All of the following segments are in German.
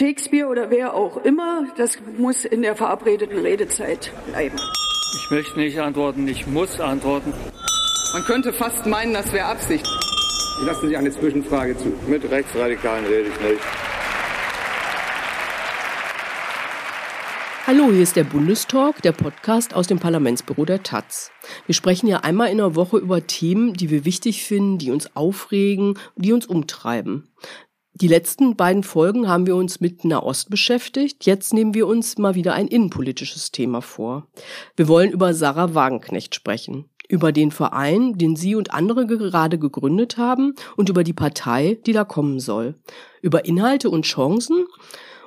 Shakespeare oder wer auch immer, das muss in der verabredeten Redezeit bleiben. Ich möchte nicht antworten, ich muss antworten. Man könnte fast meinen, das wäre Absicht. Ich lasse Sie eine Zwischenfrage zu. Mit Rechtsradikalen rede ich nicht. Hallo, hier ist der Bundestalk, der Podcast aus dem Parlamentsbüro der Taz. Wir sprechen ja einmal in der Woche über Themen, die wir wichtig finden, die uns aufregen, die uns umtreiben. Die letzten beiden Folgen haben wir uns mit Nahost beschäftigt. Jetzt nehmen wir uns mal wieder ein innenpolitisches Thema vor. Wir wollen über Sarah Wagenknecht sprechen. Über den Verein, den sie und andere gerade gegründet haben und über die Partei, die da kommen soll. Über Inhalte und Chancen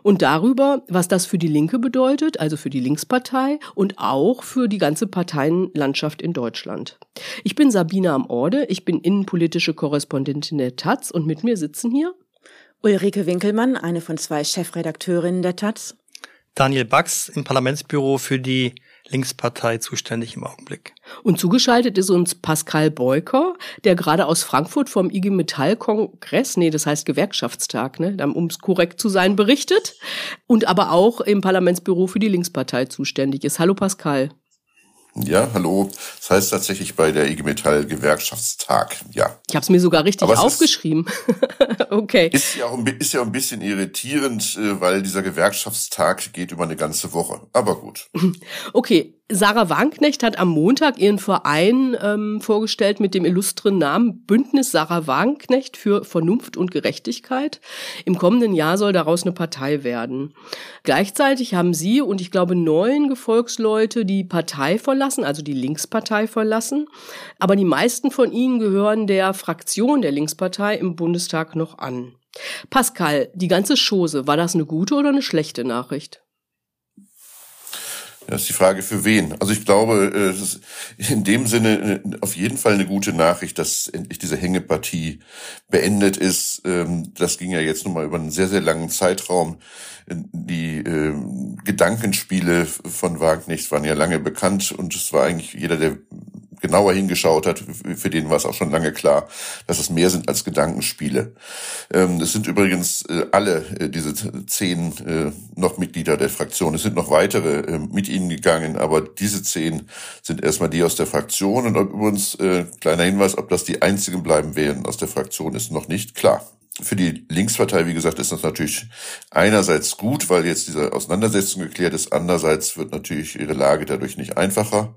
und darüber, was das für die Linke bedeutet, also für die Linkspartei und auch für die ganze Parteienlandschaft in Deutschland. Ich bin Sabine am Orde, ich bin innenpolitische Korrespondentin der Taz und mit mir sitzen hier Ulrike Winkelmann, eine von zwei Chefredakteurinnen der Taz. Daniel Bax im Parlamentsbüro für die Linkspartei zuständig im Augenblick. Und zugeschaltet ist uns Pascal Beuker, der gerade aus Frankfurt vom IG Metall Kongress, nee, das heißt Gewerkschaftstag, ne, um es korrekt zu sein, berichtet und aber auch im Parlamentsbüro für die Linkspartei zuständig ist. Hallo Pascal. Ja, hallo. Das heißt tatsächlich bei der IG Metall Gewerkschaftstag. Ja. Ich habe es mir sogar richtig aufgeschrieben. okay. Ist ja, auch, ist ja ein bisschen irritierend, äh, weil dieser Gewerkschaftstag geht über eine ganze Woche. Aber gut. Okay. Sarah Wagenknecht hat am Montag ihren Verein ähm, vorgestellt mit dem illustren Namen Bündnis Sarah Wagenknecht für Vernunft und Gerechtigkeit. Im kommenden Jahr soll daraus eine Partei werden. Gleichzeitig haben sie und ich glaube neun Gefolgsleute die Partei verlassen, also die Linkspartei verlassen. Aber die meisten von ihnen gehören der Fraktion der Linkspartei im Bundestag noch an. Pascal, die ganze Chose, war das eine gute oder eine schlechte Nachricht? Das ist die Frage für wen. Also ich glaube, äh, es ist in dem Sinne äh, auf jeden Fall eine gute Nachricht, dass endlich diese Hängepartie beendet ist. Ähm, das ging ja jetzt nun mal über einen sehr, sehr langen Zeitraum. Die ähm, Gedankenspiele von Wagner waren ja lange bekannt und es war eigentlich jeder, der genauer hingeschaut hat, für den war es auch schon lange klar, dass es mehr sind als Gedankenspiele. Ähm, es sind übrigens äh, alle äh, diese zehn äh, noch Mitglieder der Fraktion. Es sind noch weitere mit ihnen gegangen, aber diese zehn sind erstmal die aus der Fraktion. Und übrigens, kleiner Hinweis, ob das die einzigen bleiben werden aus der Fraktion, ist noch nicht klar. Für die Linkspartei, wie gesagt, ist das natürlich einerseits gut, weil jetzt diese Auseinandersetzung geklärt ist. Andererseits wird natürlich ihre Lage dadurch nicht einfacher.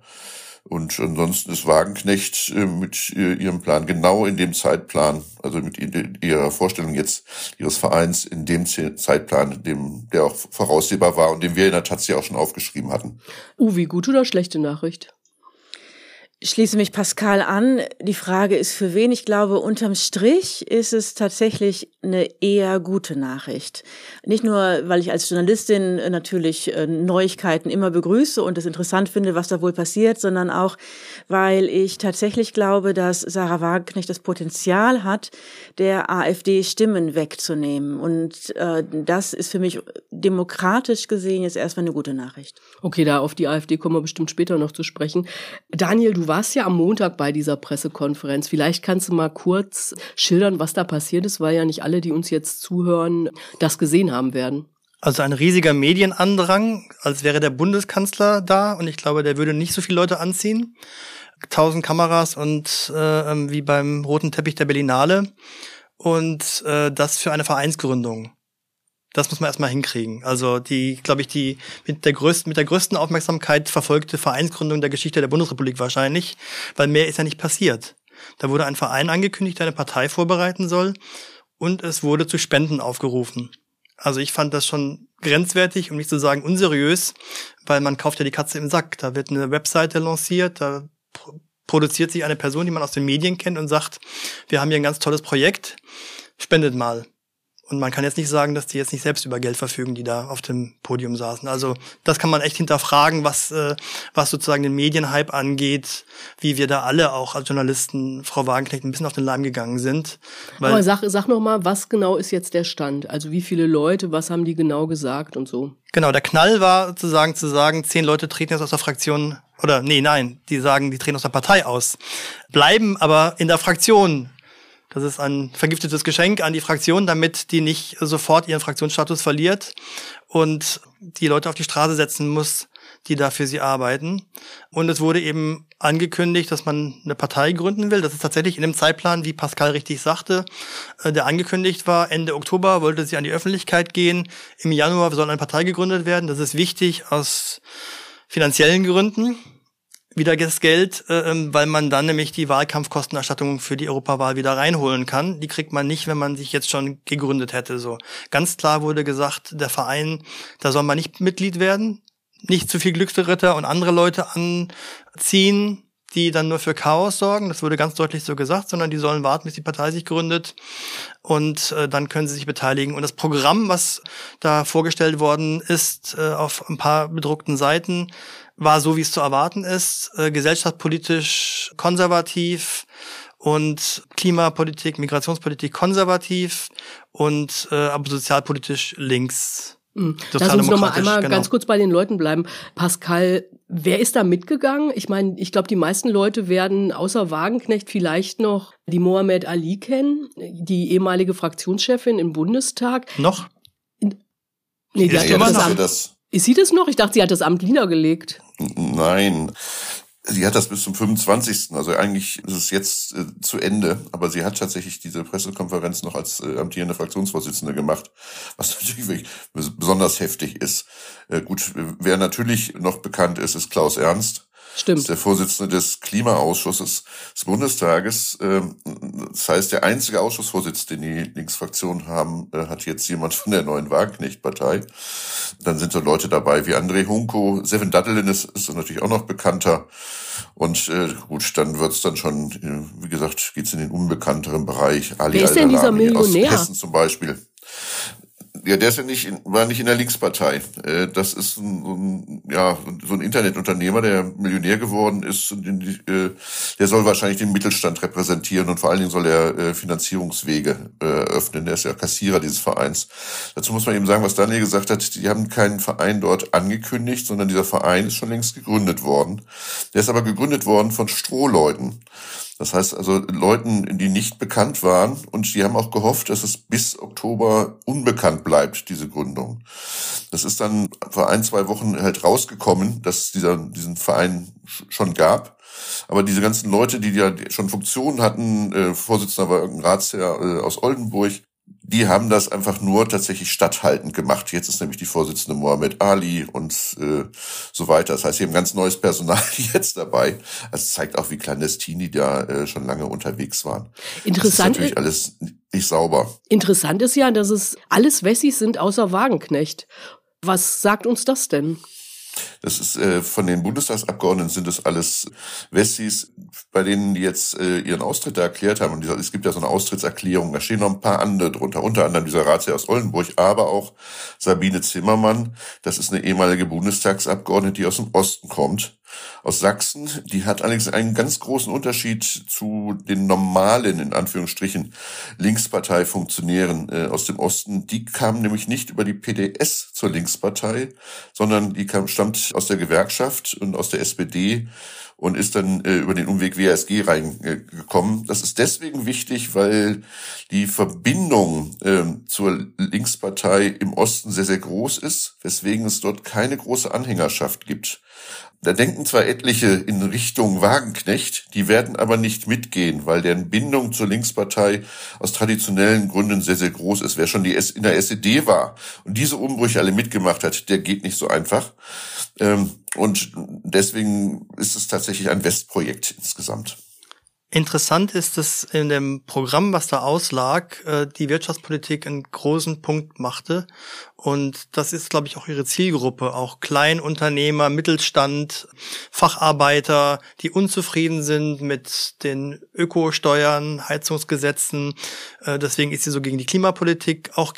Und ansonsten ist Wagenknecht äh, mit äh, ihrem Plan genau in dem Zeitplan, also mit ihrer Vorstellung jetzt ihres Vereins in dem Zeitplan, dem, der auch voraussehbar war und den wir in der Taz auch schon aufgeschrieben hatten. Uwe, gute oder schlechte Nachricht? Schließe mich Pascal an. Die Frage ist für wen? Ich glaube, unterm Strich ist es tatsächlich eine eher gute Nachricht. Nicht nur, weil ich als Journalistin natürlich äh, Neuigkeiten immer begrüße und es interessant finde, was da wohl passiert, sondern auch, weil ich tatsächlich glaube, dass Sarah Wagenknecht das Potenzial hat, der AfD Stimmen wegzunehmen. Und äh, das ist für mich demokratisch gesehen jetzt erstmal eine gute Nachricht. Okay, da auf die AfD kommen wir bestimmt später noch zu sprechen. Daniel, du warst ja am Montag bei dieser Pressekonferenz. Vielleicht kannst du mal kurz schildern, was da passiert ist, weil ja nicht alle, die uns jetzt zuhören, das gesehen haben werden. Also ein riesiger Medienandrang, als wäre der Bundeskanzler da und ich glaube, der würde nicht so viele Leute anziehen. Tausend Kameras und äh, ähm, wie beim roten Teppich der Berlinale und äh, das für eine Vereinsgründung. Das muss man erstmal hinkriegen. Also die, glaube ich, die mit der größten, mit der größten Aufmerksamkeit verfolgte Vereinsgründung der Geschichte der Bundesrepublik wahrscheinlich, weil mehr ist ja nicht passiert. Da wurde ein Verein angekündigt, der eine Partei vorbereiten soll und es wurde zu Spenden aufgerufen. Also ich fand das schon grenzwertig, um nicht zu sagen unseriös, weil man kauft ja die Katze im Sack. Da wird eine Webseite lanciert, da produziert sich eine Person, die man aus den Medien kennt und sagt, wir haben hier ein ganz tolles Projekt, spendet mal. Und man kann jetzt nicht sagen, dass die jetzt nicht selbst über Geld verfügen, die da auf dem Podium saßen. Also das kann man echt hinterfragen, was, äh, was sozusagen den Medienhype angeht, wie wir da alle auch als Journalisten Frau Wagenknecht ein bisschen auf den Leim gegangen sind. Aber sag, sag noch mal, was genau ist jetzt der Stand? Also wie viele Leute, was haben die genau gesagt und so? Genau, der Knall war sozusagen zu sagen, zehn Leute treten jetzt aus der Fraktion oder nee, nein, die sagen, die treten aus der Partei aus, bleiben aber in der Fraktion Das ist ein vergiftetes Geschenk an die Fraktion, damit die nicht sofort ihren Fraktionsstatus verliert und die Leute auf die Straße setzen muss, die da für sie arbeiten. Und es wurde eben angekündigt, dass man eine Partei gründen will. Das ist tatsächlich in dem Zeitplan, wie Pascal richtig sagte, äh, der angekündigt war. Ende Oktober wollte sie an die Öffentlichkeit gehen. Im Januar soll eine Partei gegründet werden. Das ist wichtig aus finanziellen Gründen. Wieder das Geld, äh, ähm, weil man dann nämlich die Wahlkampfkostenerstattung für die Europawahl wieder reinholen kann. Die kriegt man nicht, wenn man sich jetzt schon gegründet hätte. So ganz klar wurde gesagt, der Verein, da soll man nicht Mitglied werden nicht zu viel Glücksritter und andere Leute anziehen, die dann nur für Chaos sorgen. Das wurde ganz deutlich so gesagt, sondern die sollen warten, bis die Partei sich gründet und äh, dann können sie sich beteiligen. Und das Programm, was da vorgestellt worden ist, äh, auf ein paar bedruckten Seiten, war so, wie es zu erwarten ist, äh, gesellschaftspolitisch konservativ und Klimapolitik, Migrationspolitik konservativ und äh, aber sozialpolitisch links Mhm. Lass uns noch mal einmal genau. ganz kurz bei den Leuten bleiben. Pascal, wer ist da mitgegangen? Ich meine, ich glaube, die meisten Leute werden außer Wagenknecht vielleicht noch die Mohamed Ali kennen, die ehemalige Fraktionschefin im Bundestag. Noch? Nee, die ja, hat ja, das Amt. Das. Ist sie das noch? Ich dachte, sie hat das Amt niedergelegt. Nein. Sie hat das bis zum 25. Also eigentlich ist es jetzt äh, zu Ende, aber sie hat tatsächlich diese Pressekonferenz noch als äh, amtierende Fraktionsvorsitzende gemacht, was natürlich besonders heftig ist. Äh, gut, wer natürlich noch bekannt ist, ist Klaus Ernst. Stimmt. Ist der Vorsitzende des Klimaausschusses des Bundestages. Ähm, das heißt, der einzige Ausschussvorsitz, den die Linksfraktion haben, äh, hat jetzt jemand von der neuen Wagenknecht-Partei. Dann sind so Leute dabei wie André Hunko. Seven Dattelin ist, ist natürlich auch noch bekannter. Und äh, gut, dann wird's dann schon, äh, wie gesagt, geht's in den unbekannteren Bereich. Ali Wer ist denn dieser Millionär? Aus Hessen zum Beispiel. Ja, der ist ja nicht, in, war nicht in der Linkspartei. Äh, das ist ein, ein, ja, so ein Internetunternehmer, der Millionär geworden ist. Und in die, äh, der soll wahrscheinlich den Mittelstand repräsentieren und vor allen Dingen soll er äh, Finanzierungswege öffnen. Der ist ja Kassierer dieses Vereins. Dazu muss man eben sagen, was Daniel gesagt hat, die haben keinen Verein dort angekündigt, sondern dieser Verein ist schon längst gegründet worden. Der ist aber gegründet worden von Strohleuten. Das heißt also Leuten, die nicht bekannt waren und die haben auch gehofft, dass es bis Oktober unbekannt bleibt, diese Gründung. Das ist dann vor ein, zwei Wochen halt rausgekommen, dass es dieser, diesen Verein schon gab. Aber diese ganzen Leute, die ja schon Funktionen hatten, äh, Vorsitzender war irgendein Ratsherr äh, aus Oldenburg, die haben das einfach nur tatsächlich statthaltend gemacht. Jetzt ist nämlich die Vorsitzende Mohammed Ali und äh, so weiter. Das heißt, sie haben ganz neues Personal jetzt dabei. Das zeigt auch, wie clandestin die da äh, schon lange unterwegs waren. Interessant. Das ist natürlich alles nicht sauber. Interessant ist ja, dass es alles Wessis sind außer Wagenknecht. Was sagt uns das denn? Das ist äh, von den Bundestagsabgeordneten sind das alles Wessis, bei denen die jetzt äh, ihren Austritt da erklärt haben. Und es gibt ja so eine Austrittserklärung, da stehen noch ein paar andere drunter, unter anderem dieser Ratsherr aus Oldenburg, aber auch Sabine Zimmermann. Das ist eine ehemalige Bundestagsabgeordnete, die aus dem Osten kommt aus Sachsen. Die hat allerdings einen ganz großen Unterschied zu den normalen, in Anführungsstrichen, Linkspartei-Funktionären äh, aus dem Osten. Die kamen nämlich nicht über die PDS zur Linkspartei, sondern die kam, stammt aus der Gewerkschaft und aus der SPD und ist dann äh, über den Umweg WASG reingekommen. Das ist deswegen wichtig, weil die Verbindung äh, zur Linkspartei im Osten sehr, sehr groß ist, weswegen es dort keine große Anhängerschaft gibt. Da denken zwar etliche in Richtung Wagenknecht, die werden aber nicht mitgehen, weil deren Bindung zur Linkspartei aus traditionellen Gründen sehr, sehr groß ist. Wer schon die in der SED war und diese Umbrüche alle mitgemacht hat, der geht nicht so einfach. Ähm, und deswegen ist es tatsächlich ein Westprojekt insgesamt. Interessant ist, dass in dem Programm, was da auslag, äh, die Wirtschaftspolitik einen großen Punkt machte. Und das ist, glaube ich, auch ihre Zielgruppe. Auch Kleinunternehmer, Mittelstand, Facharbeiter, die unzufrieden sind mit den Ökosteuern, Heizungsgesetzen. Äh, deswegen ist sie so gegen die Klimapolitik, auch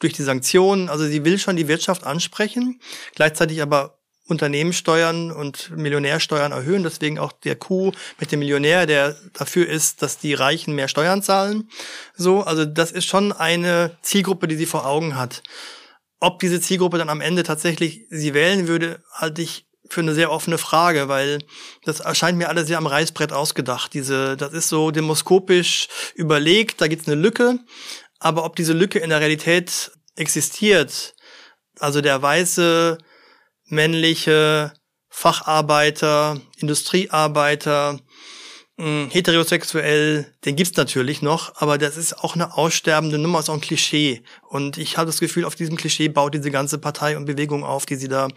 durch die Sanktionen. Also sie will schon die Wirtschaft ansprechen, gleichzeitig aber Unternehmenssteuern und Millionärsteuern erhöhen. Deswegen auch der Coup mit dem Millionär, der dafür ist, dass die Reichen mehr Steuern zahlen. So, also das ist schon eine Zielgruppe, die sie vor Augen hat. Ob diese Zielgruppe dann am Ende tatsächlich sie wählen würde, halte ich für eine sehr offene Frage, weil das erscheint mir alles sehr am Reißbrett ausgedacht. Diese, das ist so demoskopisch überlegt, da gibt's eine Lücke, aber ob diese Lücke in der Realität existiert, also der weiße, männliche Facharbeiter, Industriearbeiter, hm, heterosexuell, den gibt's natürlich noch, aber das ist auch eine aussterbende Nummer, ist auch ein Klischee. Und ich habe das Gefühl, auf diesem Klischee baut diese ganze Partei und Bewegung auf, die sie da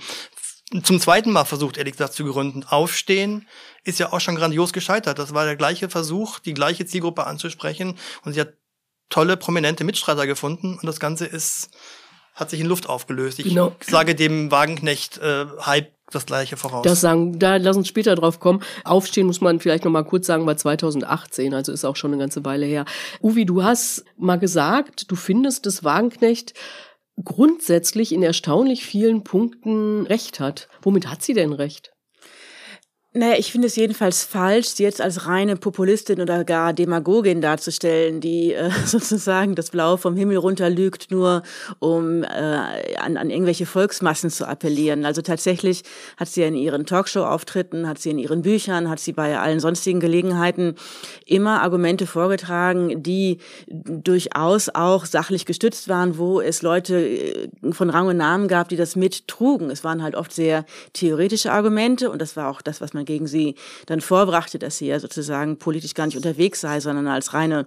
zum zweiten Mal versucht, ehrlich gesagt, zu gründen. Aufstehen ist ja auch schon grandios gescheitert. Das war der gleiche Versuch, die gleiche Zielgruppe anzusprechen. Und sie hat tolle, prominente Mitstreiter gefunden. Und das Ganze ist, hat sich in Luft aufgelöst. Ich genau. sage dem Wagenknecht-Hype äh, das Gleiche voraus. Das sagen, da lass uns später drauf kommen. Aufstehen muss man vielleicht noch mal kurz sagen, bei 2018, also ist auch schon eine ganze Weile her. Uwi, du hast mal gesagt, du findest, dass Wagenknecht grundsätzlich in erstaunlich vielen Punkten recht hat. Womit hat sie denn recht? Naja, ich finde es jedenfalls falsch, sie jetzt als reine Populistin oder gar Demagogin darzustellen, die äh, sozusagen das Blau vom Himmel runter lügt, nur um äh, an, an irgendwelche Volksmassen zu appellieren. Also tatsächlich hat sie in ihren Talkshow-Auftritten, hat sie in ihren Büchern, hat sie bei allen sonstigen Gelegenheiten immer Argumente vorgetragen, die durchaus auch sachlich gestützt waren, wo es Leute äh, von Rang und Namen gab, die das mittrugen. Es waren halt oft sehr theoretische Argumente und das war auch das, was man gegen sie dann vorbrachte, dass sie ja sozusagen politisch gar nicht unterwegs sei, sondern als reine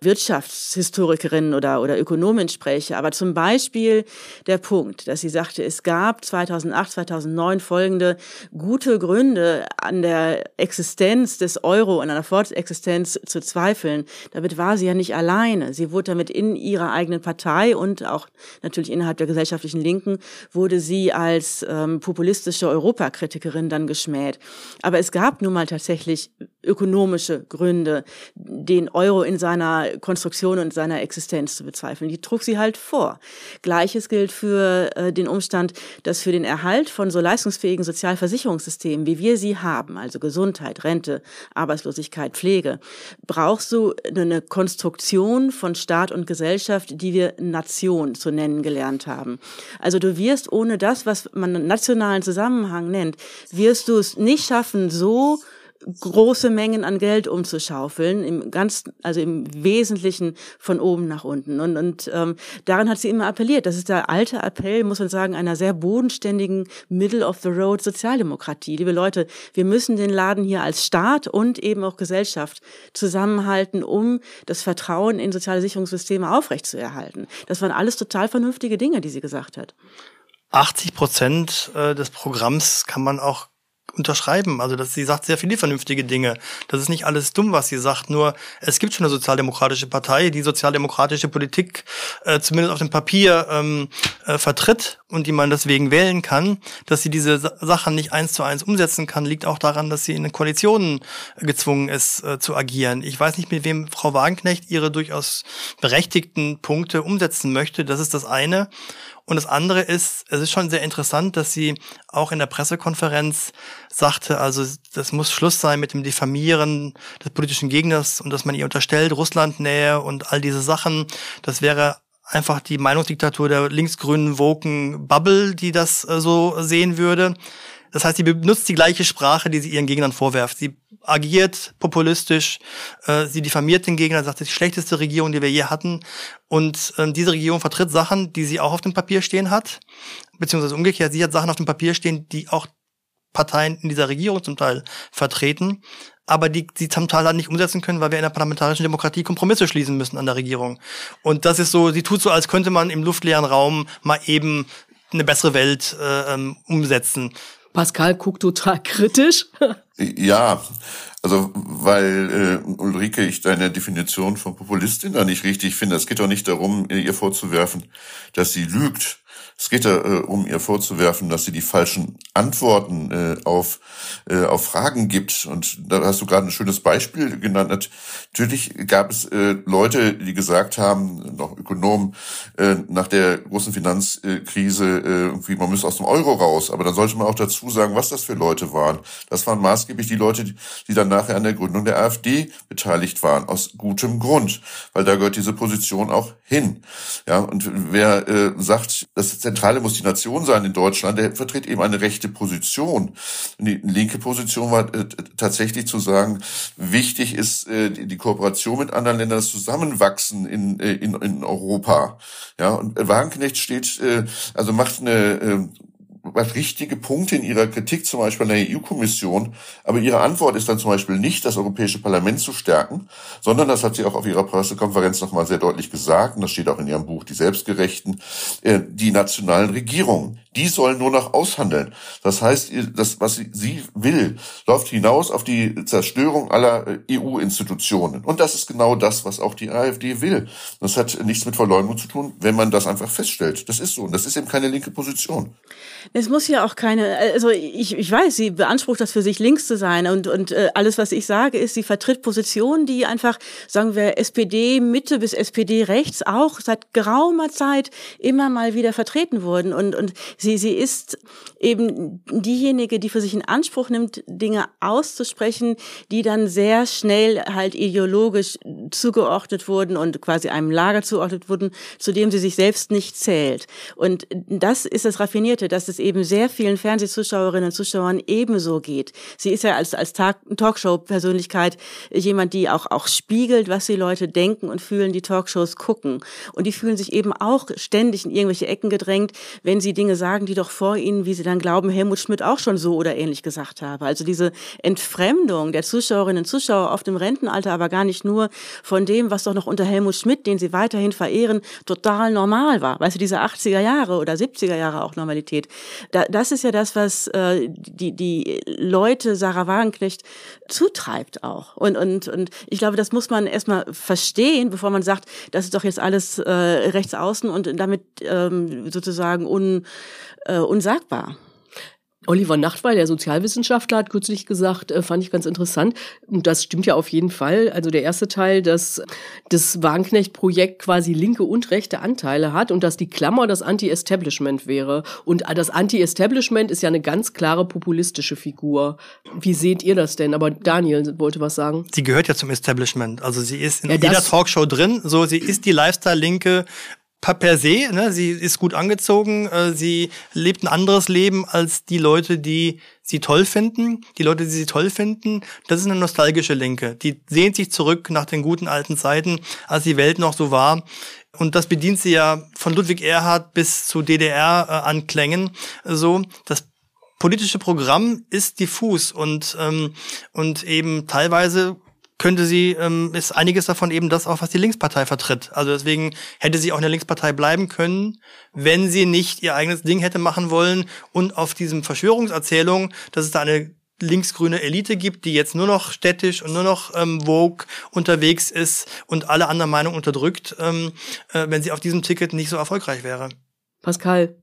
Wirtschaftshistorikerin oder, oder Ökonomin spreche. Aber zum Beispiel der Punkt, dass sie sagte, es gab 2008, 2009 folgende gute Gründe an der Existenz des Euro an der Fortexistenz zu zweifeln. Damit war sie ja nicht alleine. Sie wurde damit in ihrer eigenen Partei und auch natürlich innerhalb der gesellschaftlichen Linken wurde sie als ähm, populistische Europakritikerin dann geschmäht. Aber es gab nun mal tatsächlich ökonomische Gründe, den Euro in seiner Konstruktion und seiner Existenz zu bezweifeln. Die trug sie halt vor. Gleiches gilt für äh, den Umstand, dass für den Erhalt von so leistungsfähigen Sozialversicherungssystemen, wie wir sie haben, also Gesundheit, Rente, Arbeitslosigkeit, Pflege, brauchst du eine Konstruktion von Staat und Gesellschaft, die wir Nation zu nennen gelernt haben. Also du wirst ohne das, was man nationalen Zusammenhang nennt, wirst du es nicht schaffen, so große Mengen an Geld umzuschaufeln, im ganz, also im Wesentlichen von oben nach unten. Und, und ähm, daran hat sie immer appelliert. Das ist der alte Appell, muss man sagen, einer sehr bodenständigen Middle-of-the-Road Sozialdemokratie. Liebe Leute, wir müssen den Laden hier als Staat und eben auch Gesellschaft zusammenhalten, um das Vertrauen in soziale Sicherungssysteme aufrechtzuerhalten. Das waren alles total vernünftige Dinge, die sie gesagt hat. 80 Prozent äh, des Programms kann man auch unterschreiben. Also dass sie sagt sehr viele vernünftige Dinge. Das ist nicht alles dumm, was sie sagt. Nur es gibt schon eine sozialdemokratische Partei, die sozialdemokratische Politik äh, zumindest auf dem Papier ähm, äh, vertritt und die man deswegen wählen kann. Dass sie diese Sachen nicht eins zu eins umsetzen kann, liegt auch daran, dass sie in den Koalitionen gezwungen ist äh, zu agieren. Ich weiß nicht, mit wem Frau Wagenknecht ihre durchaus berechtigten Punkte umsetzen möchte. Das ist das eine. Und das andere ist, es ist schon sehr interessant, dass sie auch in der Pressekonferenz sagte, also das muss Schluss sein mit dem Diffamieren des politischen Gegners und dass man ihr unterstellt, Russlandnähe und all diese Sachen. Das wäre einfach die Meinungsdiktatur der linksgrünen Woken Bubble, die das äh, so sehen würde. Das heißt, sie benutzt die gleiche Sprache, die sie ihren Gegnern vorwerft. Sie agiert populistisch, äh, sie diffamiert den Gegner, sagt, das ist die schlechteste Regierung, die wir je hatten. Und äh, diese Regierung vertritt Sachen, die sie auch auf dem Papier stehen hat, beziehungsweise umgekehrt, sie hat Sachen auf dem Papier stehen, die auch Parteien in dieser Regierung zum Teil vertreten, aber die sie zum Teil halt nicht umsetzen können, weil wir in der parlamentarischen Demokratie Kompromisse schließen müssen an der Regierung. Und das ist so, sie tut so, als könnte man im luftleeren Raum mal eben eine bessere Welt äh, ähm, umsetzen. Pascal guckt total kritisch. Ja, also weil äh, Ulrike, ich deine Definition von Populistin da nicht richtig finde. Es geht doch nicht darum, ihr vorzuwerfen, dass sie lügt, es geht da, äh, um ihr vorzuwerfen, dass sie die falschen Antworten äh, auf, äh, auf Fragen gibt. Und da hast du gerade ein schönes Beispiel genannt. Natürlich gab es äh, Leute, die gesagt haben, noch Ökonomen, äh, nach der großen Finanzkrise, äh, irgendwie, man müsse aus dem Euro raus. Aber dann sollte man auch dazu sagen, was das für Leute waren. Das waren maßgeblich die Leute, die dann nachher an der Gründung der AfD beteiligt waren, aus gutem Grund, weil da gehört diese Position auch hin. Ja, und wer äh, sagt, dass das Zentrale muss die Nation sein in Deutschland. Der vertritt eben eine rechte Position. Die linke Position war äh, tatsächlich zu sagen, wichtig ist äh, die Kooperation mit anderen Ländern, das Zusammenwachsen in, äh, in, in Europa. Ja, und Wagenknecht steht, also macht eine äh, was richtige Punkte in ihrer Kritik zum Beispiel an der EU-Kommission, aber ihre Antwort ist dann zum Beispiel nicht, das Europäische Parlament zu stärken, sondern, das hat sie auch auf ihrer Pressekonferenz nochmal sehr deutlich gesagt, und das steht auch in ihrem Buch Die Selbstgerechten, äh, die nationalen Regierungen, die sollen nur noch aushandeln. Das heißt, das, was sie will, läuft hinaus auf die Zerstörung aller äh, EU-Institutionen. Und das ist genau das, was auch die AfD will. Das hat nichts mit Verleumdung zu tun, wenn man das einfach feststellt. Das ist so. Und das ist eben keine linke Position. Es muss ja auch keine, also ich, ich weiß, sie beansprucht das für sich links zu sein und, und äh, alles, was ich sage, ist, sie vertritt Positionen, die einfach, sagen wir, SPD Mitte bis SPD rechts auch seit geraumer Zeit immer mal wieder vertreten wurden und, und sie, sie ist eben diejenige, die für sich in Anspruch nimmt, Dinge auszusprechen, die dann sehr schnell halt ideologisch zugeordnet wurden und quasi einem Lager zugeordnet wurden, zu dem sie sich selbst nicht zählt. Und das ist das Raffinierte, dass es eben sehr vielen Fernsehzuschauerinnen und Zuschauern ebenso geht. Sie ist ja als, als Talkshow-Persönlichkeit jemand, die auch, auch spiegelt, was die Leute denken und fühlen, die Talkshows gucken. Und die fühlen sich eben auch ständig in irgendwelche Ecken gedrängt, wenn sie Dinge sagen, die doch vor ihnen, wie sie dann glauben, Helmut Schmidt auch schon so oder ähnlich gesagt habe. Also diese Entfremdung der Zuschauerinnen und Zuschauer oft im Rentenalter, aber gar nicht nur von dem, was doch noch unter Helmut Schmidt, den sie weiterhin verehren, total normal war. Weißt du, diese 80er Jahre oder 70er Jahre auch Normalität. Da, das ist ja das, was äh, die, die Leute Sarah Wagenknecht zutreibt auch. Und, und, und ich glaube, das muss man erstmal verstehen, bevor man sagt, das ist doch jetzt alles äh, rechts außen und damit ähm, sozusagen un, äh, unsagbar. Oliver Nachtwey, der Sozialwissenschaftler, hat kürzlich gesagt, äh, fand ich ganz interessant, und das stimmt ja auf jeden Fall, also der erste Teil, dass das Wagenknecht-Projekt quasi linke und rechte Anteile hat und dass die Klammer das Anti-Establishment wäre. Und das Anti-Establishment ist ja eine ganz klare populistische Figur. Wie seht ihr das denn? Aber Daniel wollte was sagen. Sie gehört ja zum Establishment. Also sie ist in ja, jeder Talkshow drin. So, sie ist die Lifestyle-Linke per se, ne, sie ist gut angezogen, äh, sie lebt ein anderes Leben als die Leute, die sie toll finden. Die Leute, die sie toll finden, das ist eine nostalgische Linke. Die sehnt sich zurück nach den guten alten Zeiten, als die Welt noch so war. Und das bedient sie ja von Ludwig Erhard bis zu DDR-Anklängen. Äh, so, das politische Programm ist diffus und, ähm, und eben teilweise könnte sie, ähm, ist einiges davon eben das auch, was die Linkspartei vertritt. Also deswegen hätte sie auch in der Linkspartei bleiben können, wenn sie nicht ihr eigenes Ding hätte machen wollen und auf diesem Verschwörungserzählung, dass es da eine linksgrüne Elite gibt, die jetzt nur noch städtisch und nur noch ähm, Vogue unterwegs ist und alle anderen Meinungen unterdrückt, ähm, äh, wenn sie auf diesem Ticket nicht so erfolgreich wäre. Pascal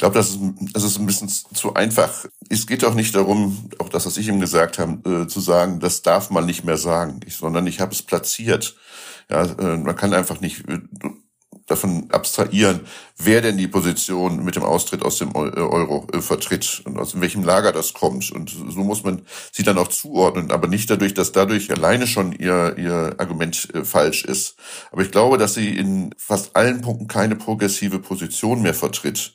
glaube, das ist, das ist ein bisschen zu einfach. Es geht auch nicht darum, auch das, was ich ihm gesagt habe, äh, zu sagen, das darf man nicht mehr sagen, ich, sondern ich habe es platziert. Ja, äh, man kann einfach nicht äh, davon abstrahieren, wer denn die Position mit dem Austritt aus dem äh, Euro äh, vertritt und aus welchem Lager das kommt. Und so muss man sie dann auch zuordnen, aber nicht dadurch, dass dadurch alleine schon ihr, ihr Argument äh, falsch ist. Aber ich glaube, dass sie in fast allen Punkten keine progressive Position mehr vertritt,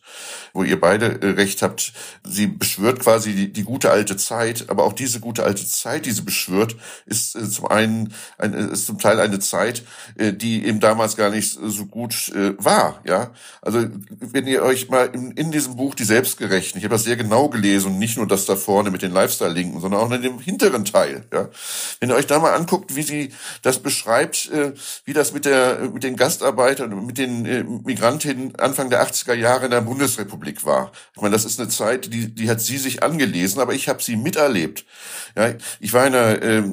wo ihr beide recht habt. Sie beschwört quasi die, die gute alte Zeit, aber auch diese gute alte Zeit, die sie beschwört, ist zum einen ein, ist zum Teil eine Zeit, die eben damals gar nicht so gut war. Ja, also wenn ihr euch mal in, in diesem Buch die Selbstgerechten, ich habe das sehr genau gelesen und nicht nur das da vorne mit den Lifestyle-Linken, sondern auch in dem hinteren Teil. Ja, wenn ihr euch da mal anguckt, wie sie das beschreibt, äh, wie das mit der mit den Gastarbeitern mit den äh, Migrantinnen Anfang der 80er Jahre in der Bundesrepublik war. Ich meine, das ist eine Zeit, die die hat sie sich angelesen, aber ich habe sie miterlebt. Ja, ich war in einer äh,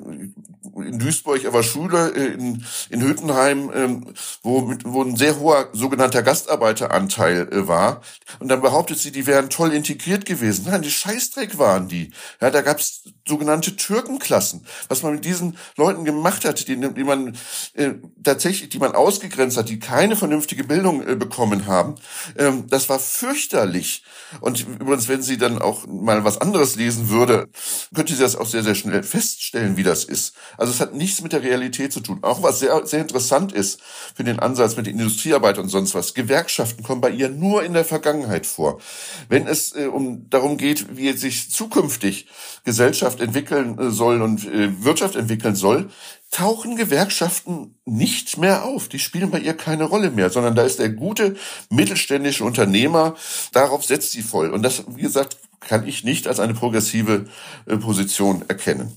in Duisburg, er war Schüler äh, in, in Hüttenheim, ähm, wo, mit, wo ein sehr hoher sogenannter Gastarbeiteranteil äh, war. Und dann behauptet sie, die wären toll integriert gewesen. Nein, die Scheißdreck waren die. Ja, da gab's sogenannte Türkenklassen. Was man mit diesen Leuten gemacht hat, die, die man äh, tatsächlich, die man ausgegrenzt hat, die keine vernünftige Bildung äh, bekommen haben, ähm, das war fürchterlich. Und übrigens, wenn sie dann auch mal was anderes lesen würde, könnte sie das auch sehr, sehr schnell feststellen, wie das ist. Also es hat nichts mit der Realität zu tun. Auch was sehr, sehr interessant ist für den Ansatz mit den Industrie Fantasiearbeit und sonst was. Gewerkschaften kommen bei ihr nur in der Vergangenheit vor. Wenn es äh, um darum geht, wie sich zukünftig Gesellschaft entwickeln äh, soll und äh, Wirtschaft entwickeln soll, tauchen Gewerkschaften nicht mehr auf. Die spielen bei ihr keine Rolle mehr, sondern da ist der gute mittelständische Unternehmer, darauf setzt sie voll. Und das, wie gesagt, kann ich nicht als eine progressive äh, Position erkennen.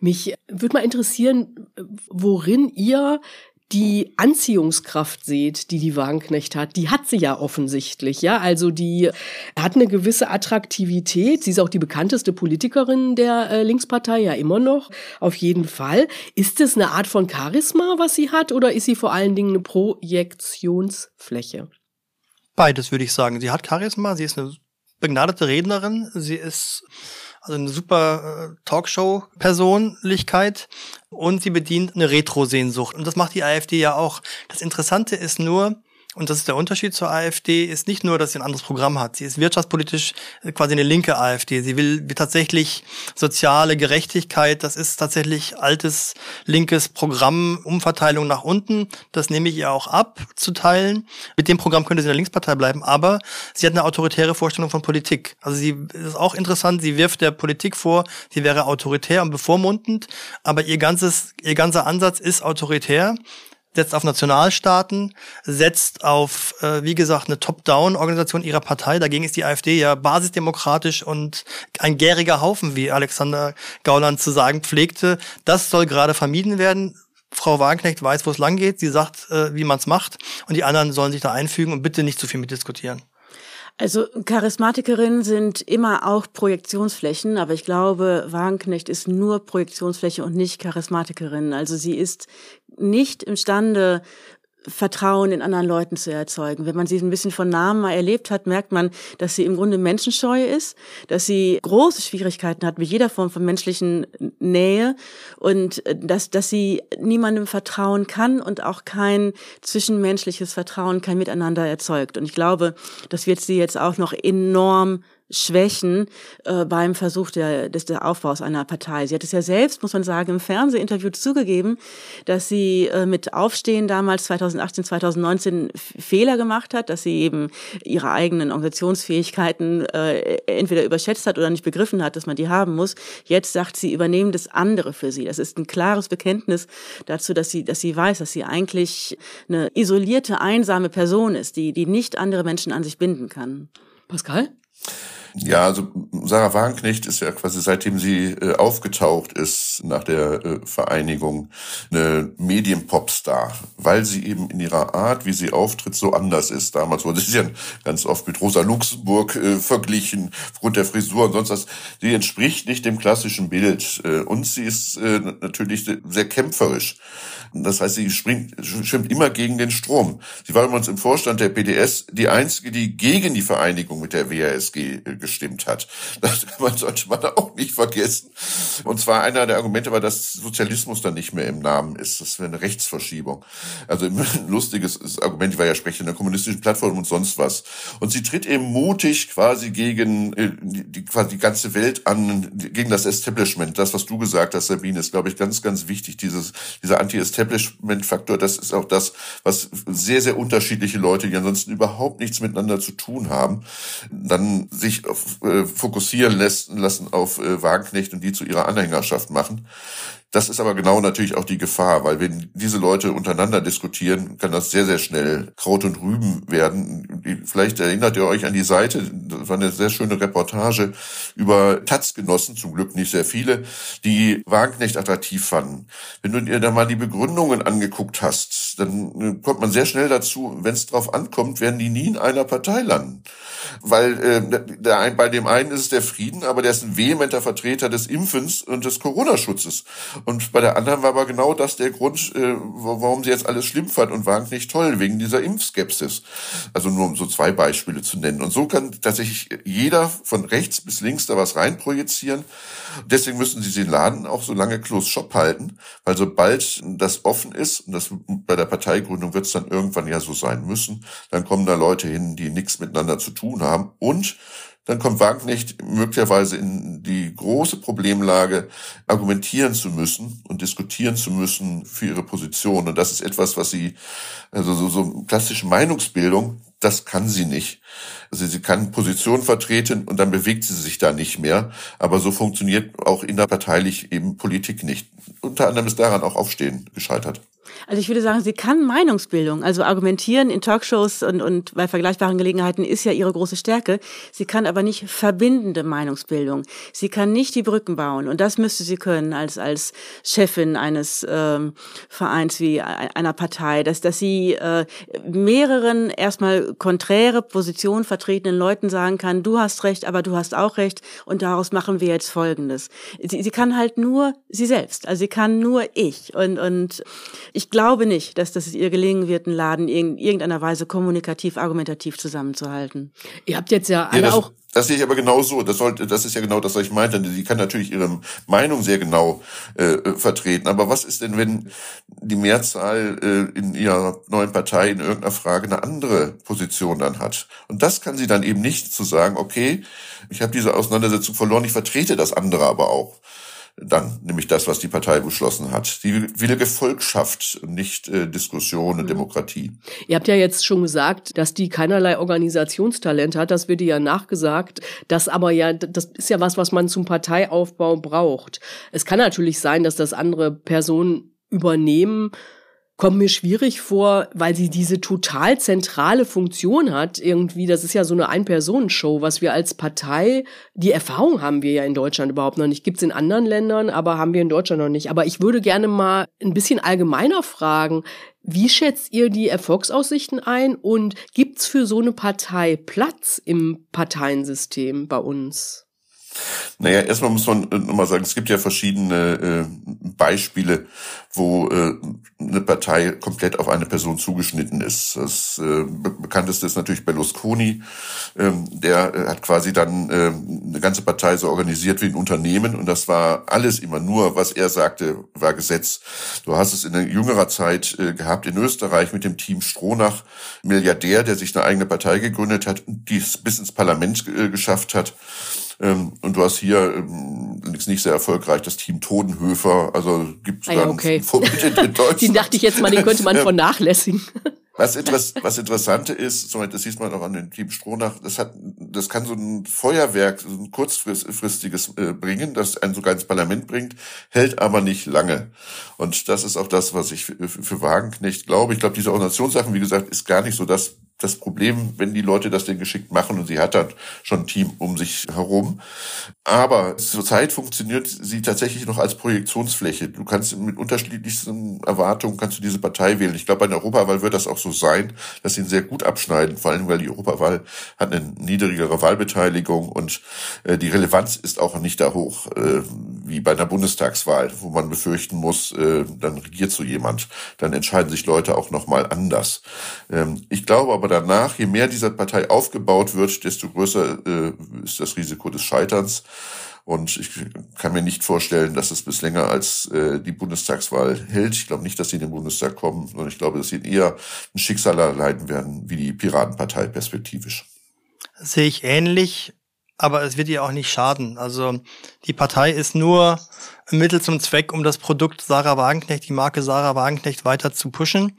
Mich würde mal interessieren, worin ihr die Anziehungskraft seht, die die Wagenknecht hat, die hat sie ja offensichtlich, ja. Also die hat eine gewisse Attraktivität. Sie ist auch die bekannteste Politikerin der äh, Linkspartei, ja immer noch, auf jeden Fall. Ist es eine Art von Charisma, was sie hat, oder ist sie vor allen Dingen eine Projektionsfläche? Beides würde ich sagen. Sie hat Charisma, sie ist eine begnadete Rednerin, sie ist also eine super äh, Talkshow-Persönlichkeit und sie bedient eine Retro-Sehnsucht. Und das macht die AfD ja auch. Das Interessante ist nur, und das ist der Unterschied zur AfD, ist nicht nur, dass sie ein anderes Programm hat. Sie ist wirtschaftspolitisch quasi eine linke AfD. Sie will tatsächlich soziale Gerechtigkeit. Das ist tatsächlich altes linkes Programm, Umverteilung nach unten. Das nehme ich ihr auch ab, zu teilen. Mit dem Programm könnte sie in der Linkspartei bleiben. Aber sie hat eine autoritäre Vorstellung von Politik. Also sie ist auch interessant. Sie wirft der Politik vor, sie wäre autoritär und bevormundend. Aber ihr ganzes, ihr ganzer Ansatz ist autoritär setzt auf Nationalstaaten, setzt auf, äh, wie gesagt, eine Top-Down-Organisation ihrer Partei. Dagegen ist die AfD ja basisdemokratisch und ein gäriger Haufen, wie Alexander Gauland zu sagen pflegte. Das soll gerade vermieden werden. Frau Wagenknecht weiß, wo es lang geht. Sie sagt, äh, wie man es macht. Und die anderen sollen sich da einfügen und bitte nicht zu viel mitdiskutieren. Also Charismatikerinnen sind immer auch Projektionsflächen, aber ich glaube, Wagenknecht ist nur Projektionsfläche und nicht Charismatikerin. Also sie ist nicht imstande, Vertrauen in anderen Leuten zu erzeugen. Wenn man sie ein bisschen von Namen mal erlebt hat, merkt man, dass sie im Grunde menschenscheu ist, dass sie große Schwierigkeiten hat mit jeder Form von menschlichen Nähe und äh, dass, dass sie niemandem vertrauen kann und auch kein zwischenmenschliches Vertrauen, kein Miteinander erzeugt. Und ich glaube, das wird sie jetzt auch noch enorm Schwächen äh, beim Versuch der, des der Aufbaus einer Partei. Sie hat es ja selbst, muss man sagen, im Fernsehinterview zugegeben, dass sie äh, mit Aufstehen damals 2018, 2019 Fehler gemacht hat, dass sie eben ihre eigenen Organisationsfähigkeiten äh, entweder überschätzt hat oder nicht begriffen hat, dass man die haben muss. Jetzt sagt sie, übernehmen das andere für sie. Das ist ein klares Bekenntnis dazu, dass sie, dass sie weiß, dass sie eigentlich eine isolierte, einsame Person ist, die, die nicht andere Menschen an sich binden kann. Pascal? Ja, also Sarah Wagenknecht ist ja quasi seitdem sie äh, aufgetaucht ist nach der äh, Vereinigung eine Medienpopstar, weil sie eben in ihrer Art, wie sie auftritt, so anders ist. Damals wurde sie ja ganz oft mit Rosa Luxemburg äh, verglichen, aufgrund der Frisur und sonst was. Sie entspricht nicht dem klassischen Bild äh, und sie ist äh, natürlich sehr kämpferisch. Das heißt, sie springt, schwimmt immer gegen den Strom. Sie war übrigens im Vorstand der PDS die einzige, die gegen die Vereinigung mit der WASG gestimmt hat. Das sollte man auch nicht vergessen. Und zwar einer der Argumente war, dass Sozialismus dann nicht mehr im Namen ist. Das wäre eine Rechtsverschiebung. Also ein lustiges Argument, die war ja Sprecherin der kommunistischen Plattform und sonst was. Und sie tritt eben mutig quasi gegen äh, die, quasi die ganze Welt an, gegen das Establishment. Das, was du gesagt hast, Sabine, ist, glaube ich, ganz, ganz wichtig. Dieses, dieser Anti-Establishment-Faktor, das ist auch das, was sehr, sehr unterschiedliche Leute, die ansonsten überhaupt nichts miteinander zu tun haben, dann sich äh, fokussieren lassen, lassen auf äh, Wagenknecht und die zu ihrer Anhängerschaft machen. Das ist aber genau natürlich auch die Gefahr, weil wenn diese Leute untereinander diskutieren, kann das sehr, sehr schnell Kraut und Rüben werden. Vielleicht erinnert ihr euch an die Seite, das war eine sehr schöne Reportage über Taz-Genossen, zum Glück nicht sehr viele, die Wagenknecht attraktiv fanden. Wenn du dir da mal die Begründungen angeguckt hast, dann äh, kommt man sehr schnell dazu, wenn es drauf ankommt, werden die nie in einer Partei landen. Weil äh, der ein, bei dem einen ist es der Frieden, aber der ist ein vehementer Vertreter des Impfens und des Corona-Schutzes. Und bei der anderen war aber genau das der Grund, äh, warum sie jetzt alles schlimm fand und war nicht toll, wegen dieser Impfskepsis. Also nur um so zwei Beispiele zu nennen. Und so kann tatsächlich jeder von rechts bis links da was reinprojizieren. Deswegen müssen sie den Laden auch so lange close shop halten, weil sobald das offen ist, und das bei der Parteigründung wird es dann irgendwann ja so sein müssen, dann kommen da Leute hin, die nichts miteinander zu tun haben und dann kommt Wagenknecht möglicherweise in die große Problemlage, argumentieren zu müssen und diskutieren zu müssen für ihre Position. Und das ist etwas, was sie, also so, so klassische Meinungsbildung, das kann sie nicht. Also sie kann Position vertreten und dann bewegt sie sich da nicht mehr. Aber so funktioniert auch innerparteilich eben Politik nicht. Unter anderem ist daran auch Aufstehen gescheitert. Also ich würde sagen, sie kann Meinungsbildung, also argumentieren in Talkshows und, und bei vergleichbaren Gelegenheiten ist ja ihre große Stärke. Sie kann aber nicht verbindende Meinungsbildung. Sie kann nicht die Brücken bauen und das müsste sie können als als Chefin eines ähm, Vereins wie einer Partei, dass dass sie äh, mehreren erstmal konträre Positionen vertretenen Leuten sagen kann, du hast recht, aber du hast auch recht und daraus machen wir jetzt Folgendes. Sie, sie kann halt nur sie selbst, also sie kann nur ich und und ich glaube nicht, dass das ihr gelingen wird, einen Laden in irgendeiner Weise kommunikativ, argumentativ zusammenzuhalten. Ihr habt jetzt ja alle ja, das, auch das sehe ich aber genau so. Das sollte, das ist ja genau das, was ich meinte. Sie kann natürlich ihre Meinung sehr genau äh, vertreten. Aber was ist denn, wenn die Mehrzahl äh, in ihrer neuen Partei in irgendeiner Frage eine andere Position dann hat? Und das kann sie dann eben nicht zu sagen, okay, ich habe diese Auseinandersetzung verloren, ich vertrete das andere aber auch dann nämlich das, was die Partei beschlossen hat. Die willige Volkschaft, nicht äh, Diskussion und mhm. Demokratie. Ihr habt ja jetzt schon gesagt, dass die keinerlei Organisationstalent hat. Das wird ihr ja nachgesagt. Das aber ja, das ist ja was, was man zum Parteiaufbau braucht. Es kann natürlich sein, dass das andere Personen übernehmen kommt mir schwierig vor, weil sie diese total zentrale Funktion hat. Irgendwie, das ist ja so eine Ein-Personen-Show, was wir als Partei, die Erfahrung haben wir ja in Deutschland überhaupt noch nicht. Gibt's in anderen Ländern, aber haben wir in Deutschland noch nicht. Aber ich würde gerne mal ein bisschen allgemeiner fragen. Wie schätzt ihr die Erfolgsaussichten ein und gibt's für so eine Partei Platz im Parteiensystem bei uns? Naja, erstmal muss man äh, nochmal sagen, es gibt ja verschiedene äh, Beispiele, wo äh, eine Partei komplett auf eine Person zugeschnitten ist. Das äh, bekannteste ist natürlich Berlusconi. Ähm, der äh, hat quasi dann äh, eine ganze Partei so organisiert wie ein Unternehmen und das war alles immer nur, was er sagte, war Gesetz. Du hast es in jüngerer Zeit äh, gehabt in Österreich mit dem Team Stronach, Milliardär, der sich eine eigene Partei gegründet hat, die es bis ins Parlament äh, geschafft hat. Ähm, und du hast hier ähm, nicht sehr erfolgreich das Team Todenhöfer. Also gibt es ah, ja, okay. In Deutschland. den dachte ich jetzt mal, den könnte man vernachlässigen. Was, Interess was Interessante ist, das sieht man auch an dem Team Stronach, das hat, das kann so ein Feuerwerk, so ein kurzfristiges äh, bringen, das einen sogar ins Parlament bringt, hält aber nicht lange. Und das ist auch das, was ich für, für Wagenknecht glaube. Ich glaube, diese Organisationssachen, wie gesagt, ist gar nicht so das das Problem, wenn die Leute das denn geschickt machen und sie hat dann schon ein Team um sich herum. Aber zurzeit funktioniert sie tatsächlich noch als Projektionsfläche. Du kannst mit unterschiedlichsten Erwartungen kannst du diese Partei wählen. Ich glaube, bei der Europawahl wird das auch so sein, dass sie ihn sehr gut abschneiden, vor allem weil die Europawahl hat eine niedrigere Wahlbeteiligung und äh, die Relevanz ist auch nicht da hoch äh, wie bei einer Bundestagswahl, wo man befürchten muss, äh, dann regiert so jemand. Dann entscheiden sich Leute auch noch mal anders. Ähm, ich glaube aber aber danach, je mehr dieser Partei aufgebaut wird, desto größer äh, ist das Risiko des Scheiterns. Und ich kann mir nicht vorstellen, dass es bis länger als äh, die Bundestagswahl hält. Ich glaube nicht, dass sie in den Bundestag kommen, sondern ich glaube, dass sie eher ein Schicksal erleiden werden wie die Piratenpartei perspektivisch. sehe ich ähnlich, aber es wird ihr auch nicht schaden. Also die Partei ist nur Mittel zum Zweck, um das Produkt Sarah Wagenknecht, die Marke Sarah Wagenknecht weiter zu pushen.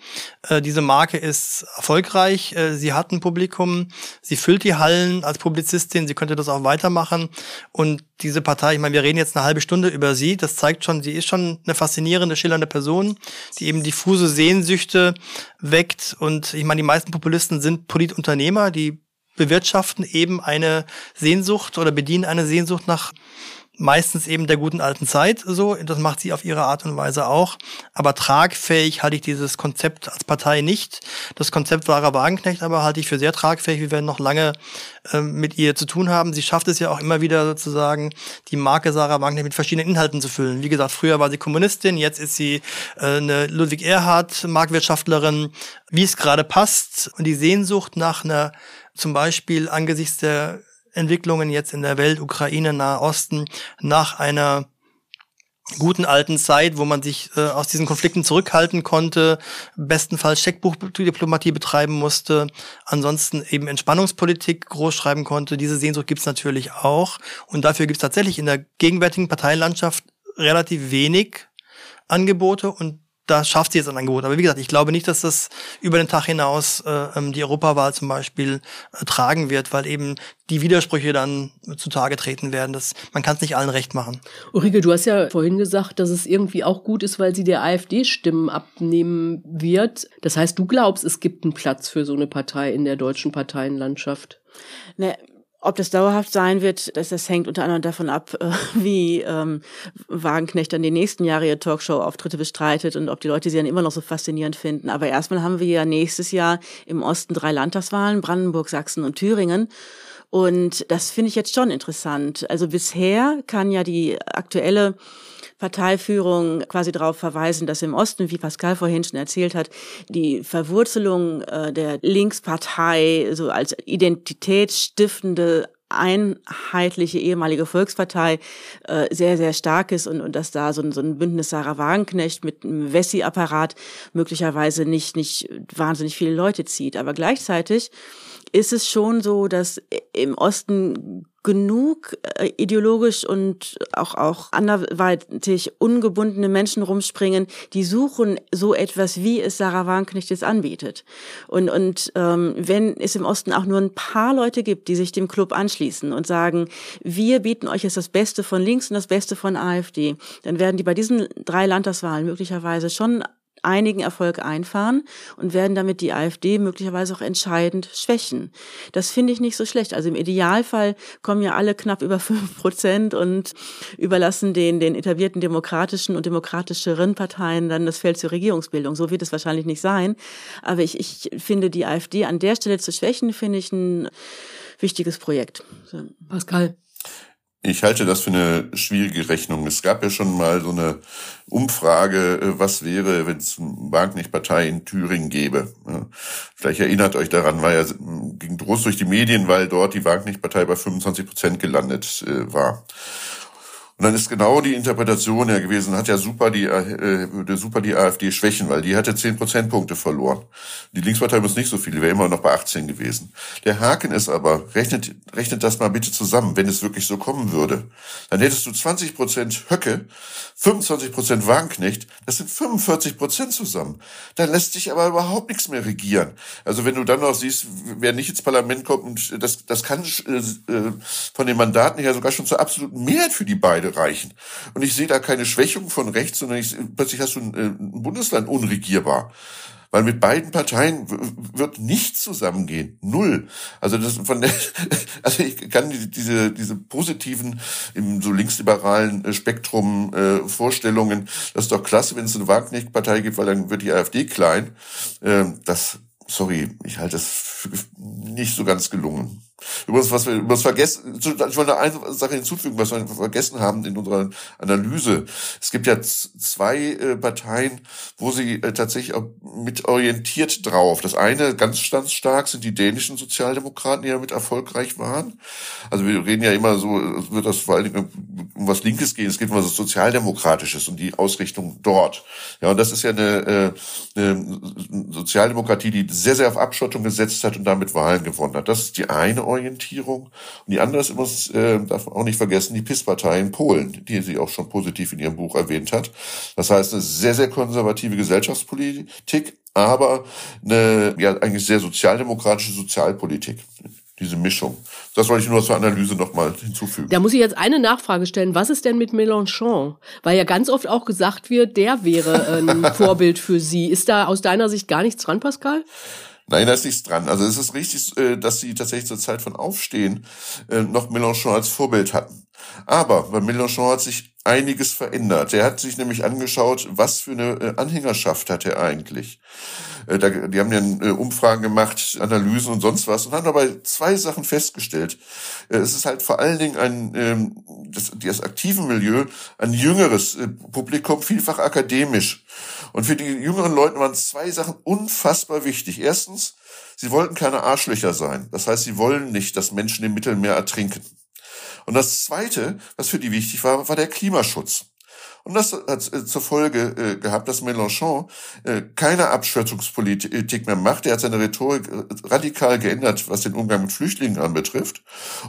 Äh, diese Marke ist erfolgreich. Äh, sie hat ein Publikum. Sie füllt die Hallen als Publizistin. Sie könnte das auch weitermachen. Und diese Partei, ich meine, wir reden jetzt eine halbe Stunde über sie. Das zeigt schon, sie ist schon eine faszinierende, schillernde Person, die eben diffuse Sehnsüchte weckt. Und ich meine, die meisten Populisten sind Politunternehmer, die bewirtschaften eben eine Sehnsucht oder bedienen eine Sehnsucht nach meistens eben der guten alten Zeit so. Das macht sie auf ihre Art und Weise auch. Aber tragfähig halte ich dieses Konzept als Partei nicht. Das Konzept wahrer Wagenknecht aber halte ich für sehr tragfähig. Wir werden noch lange äh, mit ihr zu tun haben. Sie schafft es ja auch immer wieder sozusagen, die Marke Sarah Wagenknecht mit verschiedenen Inhalten zu füllen. Wie gesagt, früher war sie Kommunistin, jetzt ist sie äh, eine Ludwig Erhard, Marktwirtschaftlerin, wie es gerade passt. Und die Sehnsucht nach einer zum Beispiel angesichts der Entwicklungen jetzt in der Welt, Ukraine, Nahe Osten, nach einer guten alten Zeit, wo man sich äh, aus diesen Konflikten zurückhalten konnte, bestenfalls Scheckbuchdiplomatie betreiben musste, ansonsten eben Entspannungspolitik groß schreiben konnte. Diese Sehnsucht gibt's natürlich auch. Und dafür gibt's tatsächlich in der gegenwärtigen Parteienlandschaft relativ wenig Angebote und da schafft sie jetzt ein Angebot. Aber wie gesagt, ich glaube nicht, dass das über den Tag hinaus äh, ähm, die Europawahl zum Beispiel äh, tragen wird, weil eben die Widersprüche dann zutage treten werden. Das, man kann es nicht allen recht machen. Ulrike, du hast ja vorhin gesagt, dass es irgendwie auch gut ist, weil sie der AfD Stimmen abnehmen wird. Das heißt, du glaubst, es gibt einen Platz für so eine Partei in der deutschen Parteienlandschaft? Ne, ob das dauerhaft sein wird, das, das hängt unter anderem davon ab, äh, wie ähm, Wagenknecht dann die nächsten Jahre ihre Talkshow-Auftritte bestreitet und ob die Leute sie dann immer noch so faszinierend finden. Aber erstmal haben wir ja nächstes Jahr im Osten drei Landtagswahlen, Brandenburg, Sachsen und Thüringen. Und das finde ich jetzt schon interessant. Also bisher kann ja die aktuelle Parteiführung quasi darauf verweisen, dass im Osten, wie Pascal vorhin schon erzählt hat, die Verwurzelung äh, der Linkspartei so als identitätsstiftende einheitliche ehemalige Volkspartei äh, sehr, sehr stark ist und, und dass da so ein, so ein Bündnis Sarah Wagenknecht mit einem Wessi-Apparat möglicherweise nicht, nicht wahnsinnig viele Leute zieht. Aber gleichzeitig ist es schon so, dass im Osten genug äh, ideologisch und auch, auch anderweitig ungebundene Menschen rumspringen, die suchen so etwas, wie es Sarah Wagenknecht jetzt anbietet. Und, und ähm, wenn es im Osten auch nur ein paar Leute gibt, die sich dem Club anschließen und sagen, wir bieten euch jetzt das Beste von links und das Beste von AfD, dann werden die bei diesen drei Landtagswahlen möglicherweise schon einigen Erfolg einfahren und werden damit die AfD möglicherweise auch entscheidend schwächen. Das finde ich nicht so schlecht. Also im Idealfall kommen ja alle knapp über fünf Prozent und überlassen den, den etablierten demokratischen und demokratischeren Parteien dann das Feld zur Regierungsbildung. So wird es wahrscheinlich nicht sein. Aber ich, ich finde, die AfD an der Stelle zu schwächen, finde ich ein wichtiges Projekt. Pascal. Ich halte das für eine schwierige Rechnung. Es gab ja schon mal so eine Umfrage, äh, was wäre, wenn es Wagenknecht-Partei in Thüringen gäbe. Vielleicht erinnert euch daran, war ja, ging groß durch die Medien, weil dort die Wagenknecht-Partei bei 25 Prozent gelandet äh, war. Und dann ist genau die Interpretation ja gewesen, hat ja super die, äh, würde super die AfD schwächen, weil die hatte 10 Prozentpunkte verloren. Die Linkspartei muss nicht so viel, die wäre immer noch bei 18 gewesen. Der Haken ist aber, rechnet, rechnet das mal bitte zusammen, wenn es wirklich so kommen würde. Dann hättest du 20 Prozent Höcke, 25 Prozent Wagenknecht, das sind 45 Prozent zusammen. Dann lässt sich aber überhaupt nichts mehr regieren. Also wenn du dann noch siehst, wer nicht ins Parlament kommt, und das, das kann äh, äh von den Mandaten her sogar schon zur absoluten Mehrheit für die beiden beide reichen. Und ich sehe da keine Schwächung von rechts, sondern ich, plötzlich hast du ein, äh, ein Bundesland unregierbar. Weil mit beiden Parteien wird nichts zusammengehen. Null. Also das von der, also ich kann diese, diese positiven, im so linksliberalen äh, Spektrum äh, Vorstellungen, das ist doch klasse, wenn es eine Wagenknecht-Partei gibt, weil dann wird die AfD klein. Äh, das, sorry, ich halte das für nicht so ganz gelungen. Übrigens, was wir übrigens vergessen, ich wollte eine Sache hinzufügen, was wir vergessen haben in unserer Analyse. Es gibt ja zwei äh, Parteien, wo sie äh, tatsächlich auch mit orientiert drauf. Das eine ganz, ganz stark sind die dänischen Sozialdemokraten, die ja mit erfolgreich waren. Also wir reden ja immer so, wird das vor allen Dingen um was Linkes gehen. Es geht um was Sozialdemokratisches und die Ausrichtung dort. Ja, und das ist ja eine, äh, eine Sozialdemokratie, die sehr, sehr auf Abschottung gesetzt hat und damit Wahlen gewonnen hat. Das ist die eine Orientierung. Und die andere ist immer, äh, darf man auch nicht vergessen, die PIS-Partei in Polen, die sie auch schon positiv in ihrem Buch erwähnt hat. Das heißt, eine sehr, sehr konservative Gesellschaftspolitik, aber eine ja eigentlich sehr sozialdemokratische Sozialpolitik diese Mischung. Das wollte ich nur zur Analyse nochmal hinzufügen. Da muss ich jetzt eine Nachfrage stellen. Was ist denn mit Mélenchon? Weil ja ganz oft auch gesagt wird, der wäre ein Vorbild für Sie. Ist da aus deiner Sicht gar nichts dran, Pascal? Nein, da ist nichts dran. Also es ist richtig, äh, dass sie tatsächlich zur Zeit von Aufstehen äh, noch Mélenchon als Vorbild hatten. Aber bei Mélenchon hat sich einiges verändert. Er hat sich nämlich angeschaut, was für eine äh, Anhängerschaft hat er eigentlich. Die haben ja Umfragen gemacht, Analysen und sonst was und haben dabei zwei Sachen festgestellt. Es ist halt vor allen Dingen ein, ähm, das, das aktive Milieu, ein jüngeres Publikum, vielfach akademisch. Und für die jüngeren Leute waren zwei Sachen unfassbar wichtig. Erstens, sie wollten keine Arschlöcher sein. Das heißt, sie wollen nicht, dass Menschen im Mittelmeer ertrinken. Und das Zweite, was für die wichtig war, war der Klimaschutz. Und das hat äh, zur Folge äh, gehabt, dass Mélenchon äh, keine Abschöpfungspolitik mehr macht. Er hat seine Rhetorik radikal geändert, was den Umgang mit Flüchtlingen anbetrifft.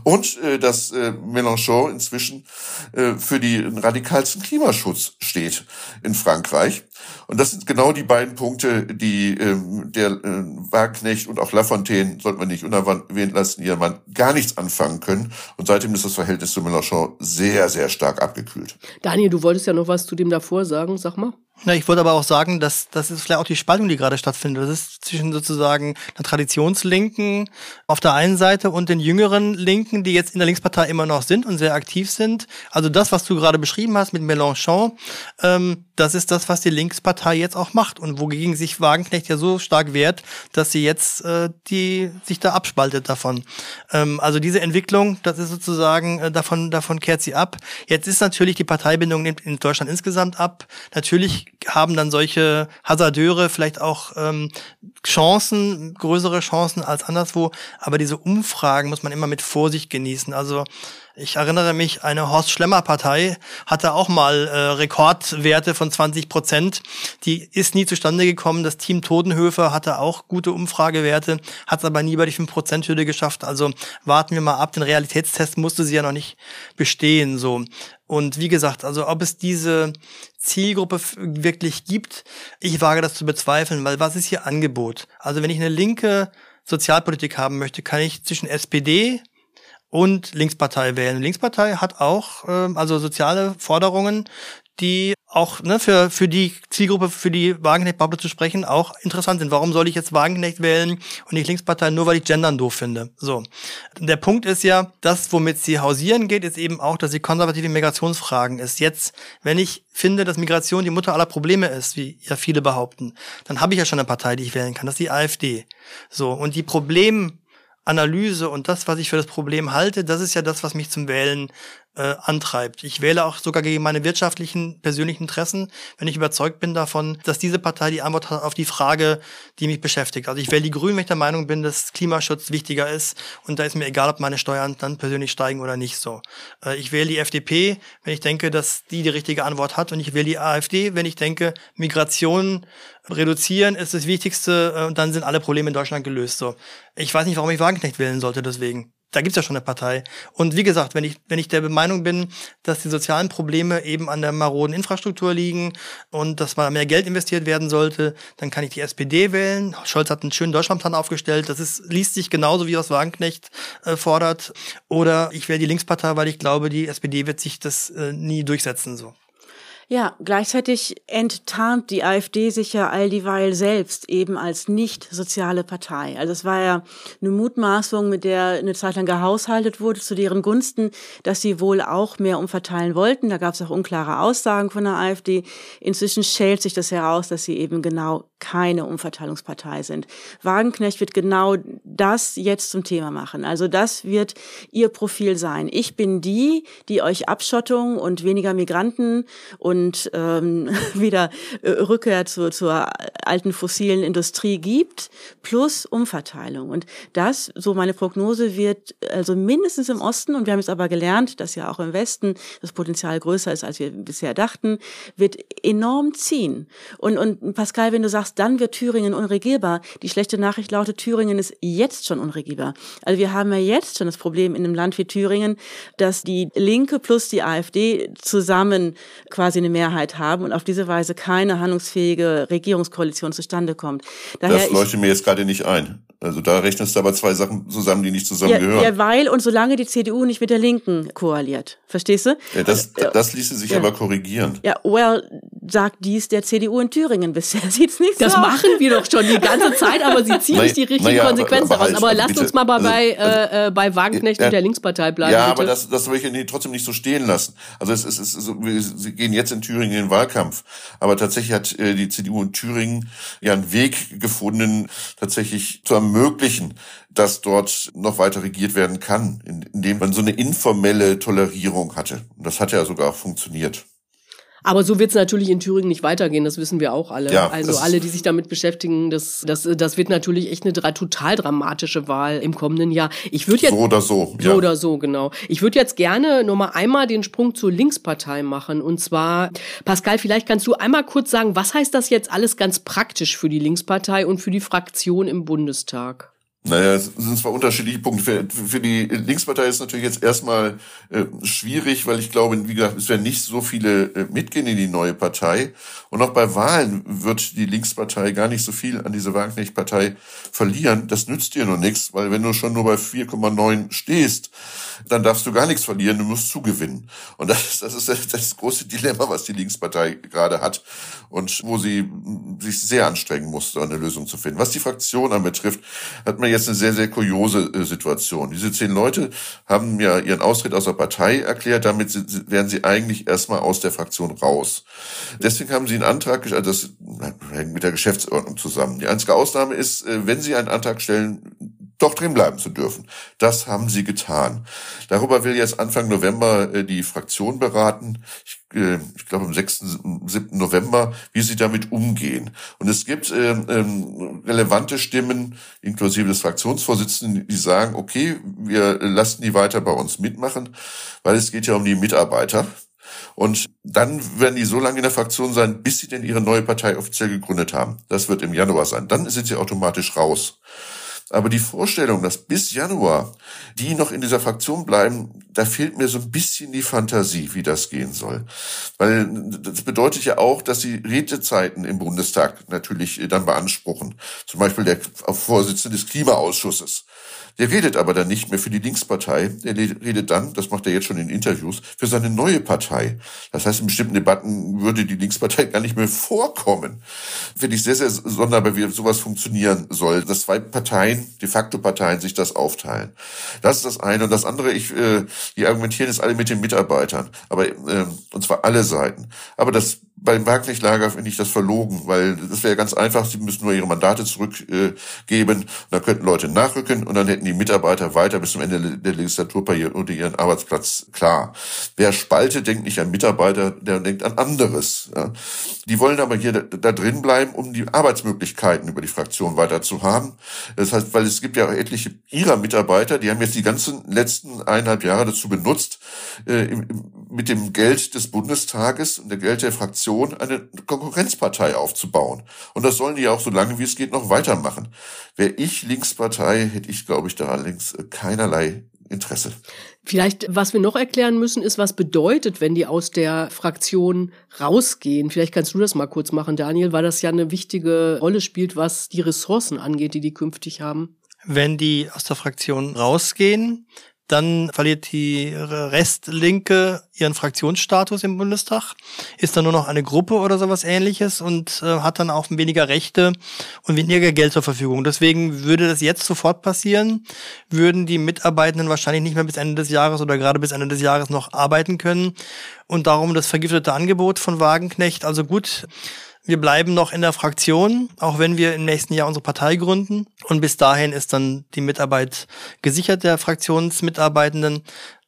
Und dass Mélenchon inzwischen für den radikalsten Klimaschutz steht in Frankreich. Und das sind genau die beiden Punkte, die ähm, der äh, Wagenknecht und auch Lafontaine, sollten wir nicht unerwähnt lassen, ihr Mann gar nichts anfangen können. Und seitdem ist das Verhältnis zu Mélenchon sehr, sehr stark abgekühlt. Daniel, du wolltest ja noch was zu dem davor sagen, sag mal. Na, ich wollte aber auch sagen, dass das ist vielleicht auch die Spaltung, die gerade stattfindet. Das ist zwischen sozusagen einer Traditionslinken auf der einen Seite und den jüngeren Linken, die jetzt in der Linkspartei immer noch sind und sehr aktiv sind. Also das, was du gerade beschrieben hast mit Mélenchon, ähm, das ist das, was die Linkspartei jetzt auch macht und wogegen sich Wagenknecht ja so stark wehrt, dass sie jetzt äh, die sich da abspaltet davon. Ähm, also diese Entwicklung, das ist sozusagen äh, davon davon kehrt sie ab. Jetzt ist natürlich die Parteibindung in Deutschland insgesamt ab. Natürlich haben dann solche Hasardeure vielleicht auch ähm, Chancen, größere Chancen als anderswo. Aber diese Umfragen muss man immer mit Vorsicht genießen. Also ich erinnere mich, eine Horst Schlemmer Partei hatte auch mal äh, Rekordwerte von 20 Prozent. Die ist nie zustande gekommen. Das Team Todenhöfer hatte auch gute Umfragewerte, hat es aber nie über die 5 Prozent Hürde geschafft. Also warten wir mal ab. Den Realitätstest musste sie ja noch nicht bestehen, so. Und wie gesagt, also ob es diese Zielgruppe wirklich gibt, ich wage das zu bezweifeln, weil was ist hier Angebot? Also wenn ich eine linke Sozialpolitik haben möchte, kann ich zwischen SPD und Linkspartei wählen. Linkspartei hat auch ähm, also soziale Forderungen, die auch ne, für, für die Zielgruppe, für die Wagenknecht-Bubble zu sprechen, auch interessant sind. Warum soll ich jetzt Wagenknecht wählen und nicht Linkspartei, nur weil ich Gendern doof finde? So. Der Punkt ist ja, das, womit sie hausieren geht, ist eben auch, dass sie konservative Migrationsfragen ist. Jetzt, wenn ich finde, dass Migration die Mutter aller Probleme ist, wie ja viele behaupten, dann habe ich ja schon eine Partei, die ich wählen kann. Das ist die AfD. So. Und die Problem, Analyse und das, was ich für das Problem halte, das ist ja das, was mich zum Wählen äh, antreibt. Ich wähle auch sogar gegen meine wirtschaftlichen, persönlichen Interessen, wenn ich überzeugt bin davon, dass diese Partei die Antwort hat auf die Frage, die mich beschäftigt. Also ich wähle die Grünen, wenn ich der Meinung bin, dass Klimaschutz wichtiger ist und da ist mir egal, ob meine Steuern dann persönlich steigen oder nicht so. Äh, ich wähle die FDP, wenn ich denke, dass die die richtige Antwort hat und ich wähle die AfD, wenn ich denke, Migration reduzieren ist das Wichtigste äh, und dann sind alle Probleme in Deutschland gelöst. So, ich weiß nicht, warum ich Wagenknecht wählen sollte deswegen. Da gibt's ja schon eine Partei. Und wie gesagt, wenn ich, wenn ich der Meinung bin, dass die sozialen Probleme eben an der maroden Infrastruktur liegen und dass mal mehr Geld investiert werden sollte, dann kann ich die SPD wählen. Scholz hat einen schönen Deutschlandplan aufgestellt. Das ist, liest sich genauso, wie was Wagenknecht äh, fordert. Oder ich wähle die Linkspartei, weil ich glaube, die SPD wird sich das äh, nie durchsetzen. So. Ja, gleichzeitig enttarnt die AfD sich ja all dieweil selbst eben als nicht soziale Partei. Also es war ja eine Mutmaßung, mit der eine Zeit lang gehaushaltet wurde zu deren Gunsten, dass sie wohl auch mehr umverteilen wollten. Da gab es auch unklare Aussagen von der AfD. Inzwischen schält sich das heraus, dass sie eben genau keine Umverteilungspartei sind. Wagenknecht wird genau das jetzt zum Thema machen. Also das wird ihr Profil sein. Ich bin die, die euch Abschottung und weniger Migranten und ähm, wieder äh, Rückkehr zur, zur alten fossilen Industrie gibt, plus Umverteilung. Und das, so meine Prognose, wird also mindestens im Osten, und wir haben es aber gelernt, dass ja auch im Westen das Potenzial größer ist, als wir bisher dachten, wird enorm ziehen. Und, und Pascal, wenn du sagst, dann wird Thüringen unregierbar. Die schlechte Nachricht lautet, Thüringen ist jetzt schon unregierbar. Also wir haben ja jetzt schon das Problem in einem Land wie Thüringen, dass die Linke plus die AfD zusammen quasi eine Mehrheit haben und auf diese Weise keine handlungsfähige Regierungskoalition zustande kommt. Daher das leuchtet mir jetzt gerade nicht ein. Also da rechnest du aber zwei Sachen zusammen, die nicht zusammengehören. Ja, ja, weil und solange die CDU nicht mit der Linken koaliert. Verstehst du? Ja, das, also, das ließe sich ja. aber korrigieren. Ja, well, sagt dies der CDU in Thüringen. Bisher sieht's nicht das so machen wir doch schon die ganze Zeit, aber sie ziehen nicht die richtigen ja, Konsequenzen aber, aber daraus. Halt, aber lasst uns mal bei, also, äh, äh, bei Wagenknecht und der Linkspartei bleiben. Ja, bitte. aber das, das will ich trotzdem nicht so stehen lassen. Also es ist, es ist wir, sie gehen jetzt in Thüringen in den Wahlkampf. Aber tatsächlich hat äh, die CDU in Thüringen ja einen Weg gefunden, tatsächlich zu ermöglichen, dass dort noch weiter regiert werden kann, indem man so eine informelle Tolerierung hatte. Und das hat ja sogar funktioniert. Aber so wird es natürlich in Thüringen nicht weitergehen, das wissen wir auch alle. Ja, also alle, die sich damit beschäftigen, das, das, das wird natürlich echt eine total dramatische Wahl im kommenden Jahr. Ich würde jetzt so oder so. So ja. oder so, genau. Ich würde jetzt gerne nur mal einmal den Sprung zur Linkspartei machen. Und zwar, Pascal, vielleicht kannst du einmal kurz sagen, was heißt das jetzt alles ganz praktisch für die Linkspartei und für die Fraktion im Bundestag? Naja, es sind zwar unterschiedliche Punkte. Für, für die Linkspartei ist natürlich jetzt erstmal äh, schwierig, weil ich glaube, wie gesagt, es werden nicht so viele äh, mitgehen in die neue Partei. Und auch bei Wahlen wird die Linkspartei gar nicht so viel an diese Wagenknecht-Partei verlieren. Das nützt dir nur nichts, weil wenn du schon nur bei 4,9 stehst, dann darfst du gar nichts verlieren, du musst zugewinnen. Und das, ist, das ist das, das große Dilemma, was die Linkspartei gerade hat und wo sie sich sehr anstrengen musste, eine Lösung zu finden. Was die Fraktion anbetrifft, hat man jetzt eine sehr, sehr kuriose äh, Situation. Diese zehn Leute haben ja ihren Austritt aus der Partei erklärt, damit werden sie eigentlich erstmal aus der Fraktion raus. Deswegen haben sie einen Antrag, also das hängt mit der Geschäftsordnung zusammen. Die einzige Ausnahme ist, äh, wenn sie einen Antrag stellen, doch drin bleiben zu dürfen. Das haben sie getan. Darüber will jetzt Anfang November äh, die Fraktion beraten. Ich, äh, ich glaube am 6., 7. November, wie sie damit umgehen. Und es gibt äh, ähm, relevante Stimmen, inklusive des Fraktionsvorsitzenden, die sagen, okay, wir lassen die weiter bei uns mitmachen, weil es geht ja um die Mitarbeiter. Und dann werden die so lange in der Fraktion sein, bis sie denn ihre neue Partei offiziell gegründet haben. Das wird im Januar sein. Dann sind sie automatisch raus. Aber die Vorstellung, dass bis Januar die noch in dieser Fraktion bleiben, da fehlt mir so ein bisschen die Fantasie, wie das gehen soll. Weil das bedeutet ja auch, dass sie Redezeiten im Bundestag natürlich dann beanspruchen. Zum Beispiel der Vorsitzende des Klimaausschusses. Der redet aber dann nicht mehr für die Linkspartei. Der redet dann, das macht er jetzt schon in Interviews, für seine neue Partei. Das heißt, in bestimmten Debatten würde die Linkspartei gar nicht mehr vorkommen. Finde ich sehr, sehr sonderbar, wie sowas funktionieren soll, dass zwei Parteien, de facto Parteien, sich das aufteilen. Das ist das eine. Und das andere, ich, äh, die argumentieren jetzt alle mit den Mitarbeitern. Aber, äh, und zwar alle Seiten. Aber das beim Wagenknecht-Lager finde ich das verlogen, weil das wäre ganz einfach, sie müssen nur ihre Mandate zurückgeben, äh, dann könnten Leute nachrücken und dann hätten die Mitarbeiter weiter bis zum Ende der Legislaturperiode ihren Arbeitsplatz klar. Wer spaltet, denkt nicht an Mitarbeiter, der denkt an anderes. Ja. Die wollen aber hier da, da, drin bleiben, um die Arbeitsmöglichkeiten über die Fraktion weiter zu haben. Das heißt, weil es gibt ja auch etliche ihrer Mitarbeiter, die haben jetzt die ganzen letzten eineinhalb Jahre dazu benutzt, äh, im, mit dem Geld des Bundestages und der Geld der Fraktion eine Konkurrenzpartei aufzubauen. Und das sollen die auch so lange wie es geht noch weitermachen. Wäre ich Linkspartei, hätte ich, glaube ich, da allerdings keinerlei Interesse. Vielleicht, was wir noch erklären müssen, ist, was bedeutet, wenn die aus der Fraktion rausgehen. Vielleicht kannst du das mal kurz machen, Daniel, weil das ja eine wichtige Rolle spielt, was die Ressourcen angeht, die die künftig haben. Wenn die aus der Fraktion rausgehen, dann verliert die Restlinke ihren Fraktionsstatus im Bundestag, ist dann nur noch eine Gruppe oder sowas ähnliches und äh, hat dann auch weniger Rechte und weniger Geld zur Verfügung. Deswegen würde das jetzt sofort passieren, würden die Mitarbeitenden wahrscheinlich nicht mehr bis Ende des Jahres oder gerade bis Ende des Jahres noch arbeiten können. Und darum das vergiftete Angebot von Wagenknecht. Also gut, wir bleiben noch in der Fraktion, auch wenn wir im nächsten Jahr unsere Partei gründen. Und bis dahin ist dann die Mitarbeit gesichert der Fraktionsmitarbeitenden.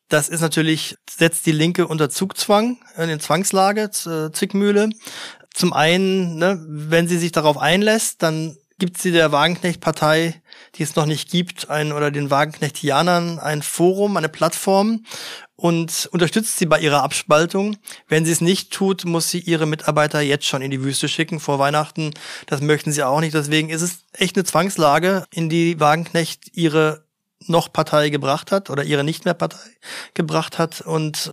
Das ist natürlich, setzt die Linke unter Zugzwang, in Zwangslage, äh, Zwickmühle. Zum einen, ne, wenn sie sich darauf einlässt, dann gibt sie der Wagenknecht-Partei, die es noch nicht gibt, ein, oder den Wagenknechtianern ein Forum, eine Plattform, und unterstützt sie bei ihrer Abspaltung. Wenn sie es nicht tut, muss sie ihre Mitarbeiter jetzt schon in die Wüste schicken vor Weihnachten. Das möchten sie auch nicht. Deswegen ist es echt eine Zwangslage, in die Wagenknecht ihre noch Partei gebracht hat oder ihre nicht mehr Partei gebracht hat. Und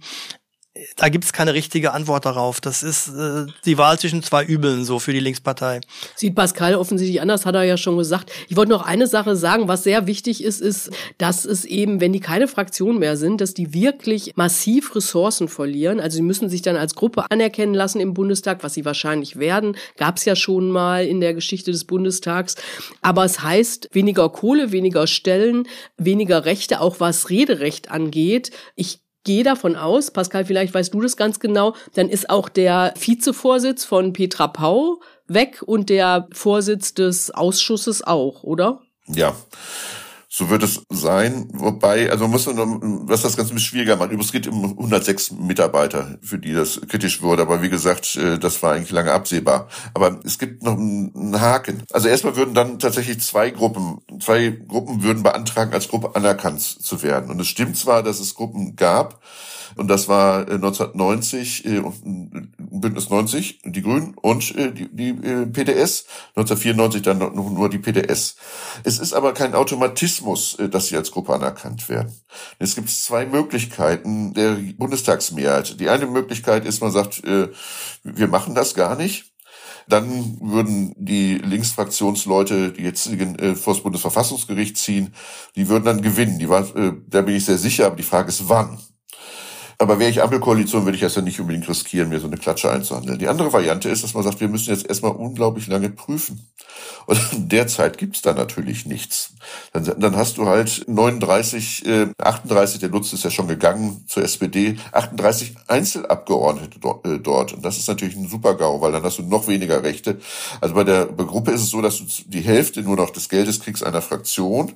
da gibt's keine richtige Antwort darauf. Das ist äh, die Wahl zwischen zwei Übeln so für die Linkspartei. Sieht Pascal offensichtlich anders, hat er ja schon gesagt. Ich wollte noch eine Sache sagen, was sehr wichtig ist, ist, dass es eben, wenn die keine Fraktion mehr sind, dass die wirklich massiv Ressourcen verlieren. Also sie müssen sich dann als Gruppe anerkennen lassen im Bundestag, was sie wahrscheinlich werden. Gab's ja schon mal in der Geschichte des Bundestags. Aber es heißt weniger Kohle, weniger Stellen, weniger Rechte, auch was Rederecht angeht. Ich gehe davon aus, Pascal, vielleicht weißt du das ganz genau, dann ist auch der Vizevorsitz von Petra Pau weg und der Vorsitz des Ausschusses auch, oder? Ja. So wird es sein. Wobei, also muss man, was das Ganze ein bisschen schwieriger macht. Übrigens geht um 106 Mitarbeiter, für die das kritisch wurde. Aber wie gesagt, äh, das war eigentlich lange absehbar. Aber es gibt noch einen Haken. Also erstmal würden dann tatsächlich zwei Gruppen, zwei Gruppen würden beantragen, als Gruppe anerkannt zu werden. Und es stimmt zwar, dass es Gruppen gab, und das war 1990 äh, äh, Bündnis 90, die Grünen und äh, die, PDS. 1994 dann nur die PDS. Es ist aber kein Automatismus, dass sie als Gruppe anerkannt werden. Es gibt zwei Möglichkeiten der Bundestagsmehrheit. Die eine Möglichkeit ist, man sagt, wir machen das gar nicht dann würden die Linksfraktionsleute, die jetzigen äh, vor das Bundesverfassungsgericht ziehen, die würden dann gewinnen. Die war, äh, da bin ich sehr sicher, aber die Frage ist, wann? Aber wäre ich Ampelkoalition, würde ich das ja nicht unbedingt riskieren, mir so eine Klatsche einzuhandeln. Die andere Variante ist, dass man sagt, wir müssen jetzt erstmal unglaublich lange prüfen. Und derzeit gibt's da natürlich nichts. Dann, dann hast du halt 39, äh, 38, der Lutz ist ja schon gegangen zur SPD, 38 Einzelabgeordnete dort, äh, dort. Und das ist natürlich ein Super-GAU, weil dann hast du noch weniger Rechte. Also bei der Gruppe ist es so, dass du die Hälfte nur noch des Geldes kriegst einer Fraktion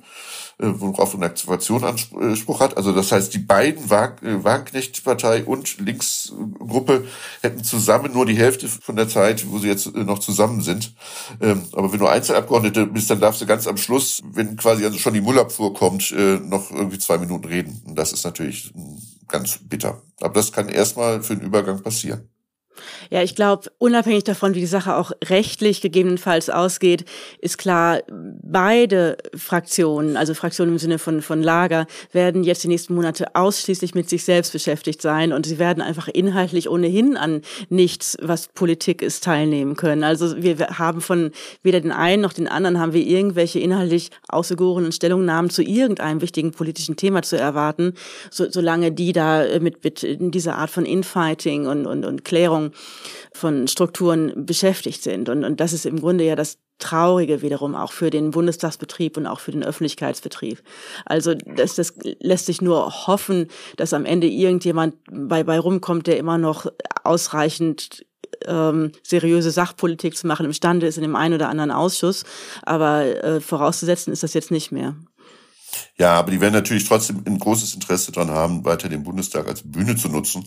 worauf eine Aktivation Anspruch hat. Also das heißt, die beiden äh, Wagenknecht-Partei und Linksgruppe hätten zusammen nur die Hälfte von der Zeit, wo sie jetzt äh, noch zusammen sind. Ähm, aber wenn du Einzelabgeordnete bist, dann darfst du ganz am Schluss, wenn quasi also schon die Müllabfuhr kommt, noch irgendwie zwei Minuten reden. Und das ist natürlich ganz bitter. Aber das kann erstmal für den Übergang passieren. Ja, ich glaube, unabhängig davon, wie die Sache auch rechtlich gegebenenfalls ausgeht, ist klar, beide Fraktionen, also Fraktionen im Sinne von, von Lager, werden jetzt die nächsten Monate ausschließlich mit sich selbst beschäftigt sein und sie werden einfach inhaltlich ohnehin an nichts, was Politik ist, teilnehmen können. Also wir haben von weder den einen noch den anderen haben wir irgendwelche inhaltlich ausgegorenen Stellungnahmen zu irgendeinem wichtigen politischen Thema zu erwarten, so, solange die da mit, mit dieser Art von Infighting und, und, und Klärung von Strukturen beschäftigt sind. Und, und das ist im Grunde ja das Traurige wiederum auch für den Bundestagsbetrieb und auch für den Öffentlichkeitsbetrieb. Also das, das lässt sich nur hoffen, dass am Ende irgendjemand bei, bei rumkommt, der immer noch ausreichend ähm, seriöse Sachpolitik zu machen imstande ist in dem einen oder anderen Ausschuss. Aber äh, vorauszusetzen ist das jetzt nicht mehr. Ja, aber die werden natürlich trotzdem ein großes Interesse daran haben, weiter den Bundestag als Bühne zu nutzen.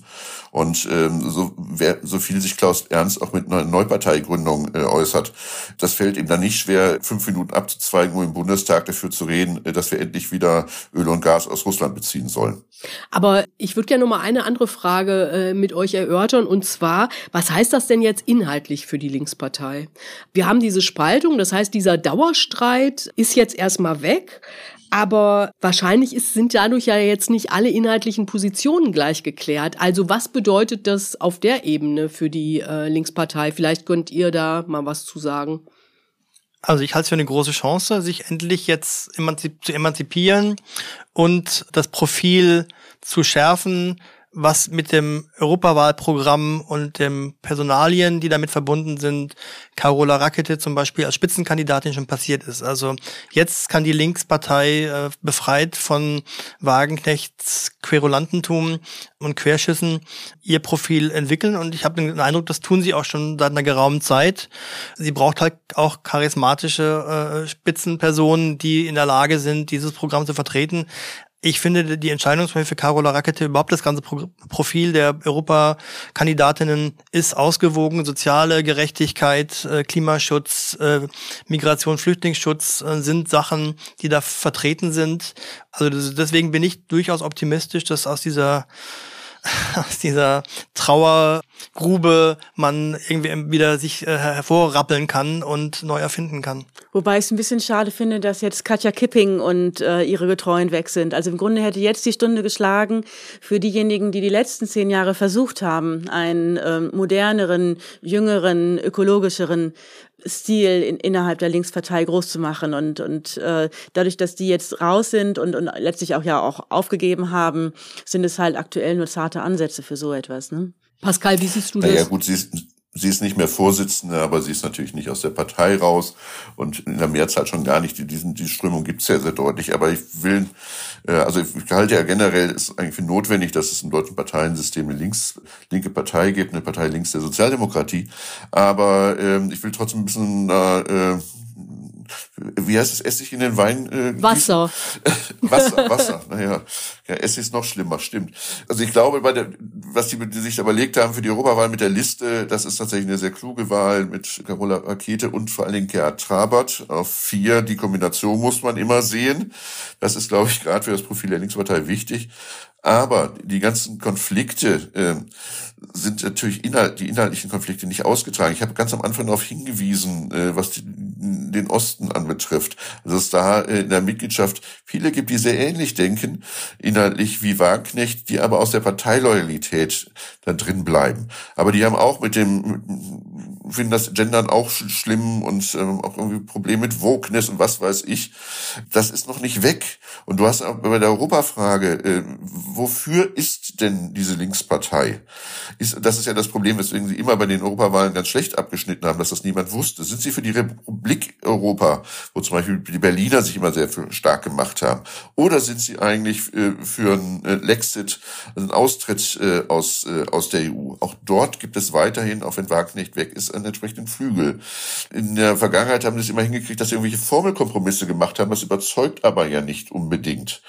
Und ähm, so, wer, so viel sich Klaus Ernst auch mit einer Neuparteigründung äh, äußert, das fällt ihm dann nicht schwer, fünf Minuten abzuzweigen, um im Bundestag dafür zu reden, äh, dass wir endlich wieder Öl und Gas aus Russland beziehen sollen. Aber ich würde gerne noch mal eine andere Frage äh, mit euch erörtern und zwar, was heißt das denn jetzt inhaltlich für die Linkspartei? Wir haben diese Spaltung, das heißt, dieser Dauerstreit ist jetzt erstmal weg. Aber wahrscheinlich ist, sind dadurch ja jetzt nicht alle inhaltlichen Positionen gleich geklärt. Also was bedeutet das auf der Ebene für die äh, Linkspartei? Vielleicht könnt ihr da mal was zu sagen. Also ich halte es für eine große Chance, sich endlich jetzt emanzip zu emanzipieren und das Profil zu schärfen, was mit dem Europawahlprogramm und dem Personalien, die damit verbunden sind, Carola Rackete zum Beispiel als Spitzenkandidatin schon passiert ist. Also jetzt kann die Linkspartei äh, befreit von Wagenknechts Querulantentum und Querschüssen ihr Profil entwickeln und ich habe den Eindruck, das tun sie auch schon seit einer geraumen Zeit. Sie braucht halt auch charismatische äh, Spitzenpersonen, die in der Lage sind, dieses Programm zu vertreten ich finde die Entscheidungsfähigkeit für Carola Rackete, überhaupt das ganze Profil der Europakandidatinnen ist ausgewogen. Soziale Gerechtigkeit, äh, Klimaschutz, äh, Migration, Flüchtlingsschutz äh, sind Sachen, die da vertreten sind. Also deswegen bin ich durchaus optimistisch, dass aus dieser aus dieser Trauergrube man irgendwie wieder sich äh, hervorrappeln kann und neu erfinden kann. Wobei ich es ein bisschen schade finde, dass jetzt Katja Kipping und äh, ihre Getreuen weg sind. Also im Grunde hätte jetzt die Stunde geschlagen für diejenigen, die die letzten zehn Jahre versucht haben, einen äh, moderneren, jüngeren, ökologischeren Stil in, innerhalb der Linkspartei groß zu machen und und äh, dadurch, dass die jetzt raus sind und und letztlich auch ja auch aufgegeben haben, sind es halt aktuell nur zarte Ansätze für so etwas. Ne? Pascal, wie siehst du das? Ja gut, sie ist Sie ist nicht mehr Vorsitzende, aber sie ist natürlich nicht aus der Partei raus und in der Mehrzahl schon gar nicht. Die, diesen, die Strömung gibt's ja sehr deutlich. Aber ich will, äh, also ich halte ja generell, ist eigentlich für notwendig, dass es im deutschen Parteiensystem eine links, linke Partei gibt, eine Partei links der Sozialdemokratie. Aber ähm, ich will trotzdem ein bisschen äh, wie heißt es, Essig in den Wein? Äh, Wasser. Wasser, Wasser, naja. Ja, Essig ist noch schlimmer, stimmt. Also ich glaube, bei der, was die, die sich da überlegt haben für die Europawahl mit der Liste, das ist tatsächlich eine sehr kluge Wahl mit Carola Rakete und vor allen Dingen Gerhard Trabert auf vier. Die Kombination muss man immer sehen. Das ist, glaube ich, gerade für das Profil der Linkspartei wichtig. Aber die ganzen Konflikte äh, sind natürlich inhalt, die inhaltlichen Konflikte nicht ausgetragen. Ich habe ganz am Anfang darauf hingewiesen, äh, was die, den Osten anbetrifft, dass es da äh, in der Mitgliedschaft viele gibt, die sehr ähnlich denken, inhaltlich wie Wagenknecht, die aber aus der Parteiloyalität da drin bleiben. Aber die haben auch mit dem, finden das Gendern auch schlimm und ähm, auch irgendwie Probleme mit Wokeness und was weiß ich. Das ist noch nicht weg. Und du hast auch bei der Europafrage, äh, wofür ist denn diese Linkspartei? Ist, das ist ja das Problem, weswegen sie immer bei den Europawahlen ganz schlecht abgeschnitten haben, dass das niemand wusste. Sind sie für die Republik Europa, wo zum Beispiel die Berliner sich immer sehr stark gemacht haben? Oder sind sie eigentlich äh, für einen äh, Lexit, also einen Austritt äh, aus, aus der EU? Auch dort gibt es weiterhin, auch wenn Wagenknecht weg ist, einen entsprechenden Flügel. In der Vergangenheit haben sie es immer hingekriegt, dass sie irgendwelche Formelkompromisse gemacht haben. Das überzeugt aber ja nicht unbedingt.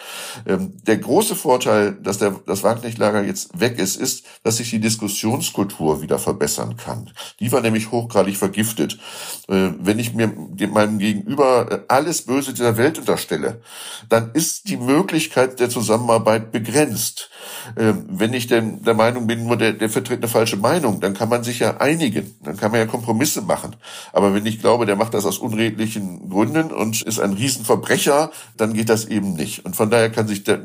Ähm, der große Vorteil, dass der, das Wagenknecht-Lager jetzt weg ist, ist, dass sich die Diskussionskultur wieder verbessern kann. Die war nämlich hochgradig vergiftet. Äh, wenn ich mir meinem Gegenüber äh, alles Böse dieser Welt unterstelle, dann ist die Möglichkeit der Zusammenarbeit begrenzt. Ähm, wenn ich denn der Meinung bin, nur der, der vertritt eine falsche Meinung, dann kann man sich ja einigen, dann kann man ja Kompromisse machen. Aber wenn ich glaube, der macht das aus unredlichen Gründen und ist ein Riesenverbrecher, dann geht das eben nicht. Und von daher kann sich, der,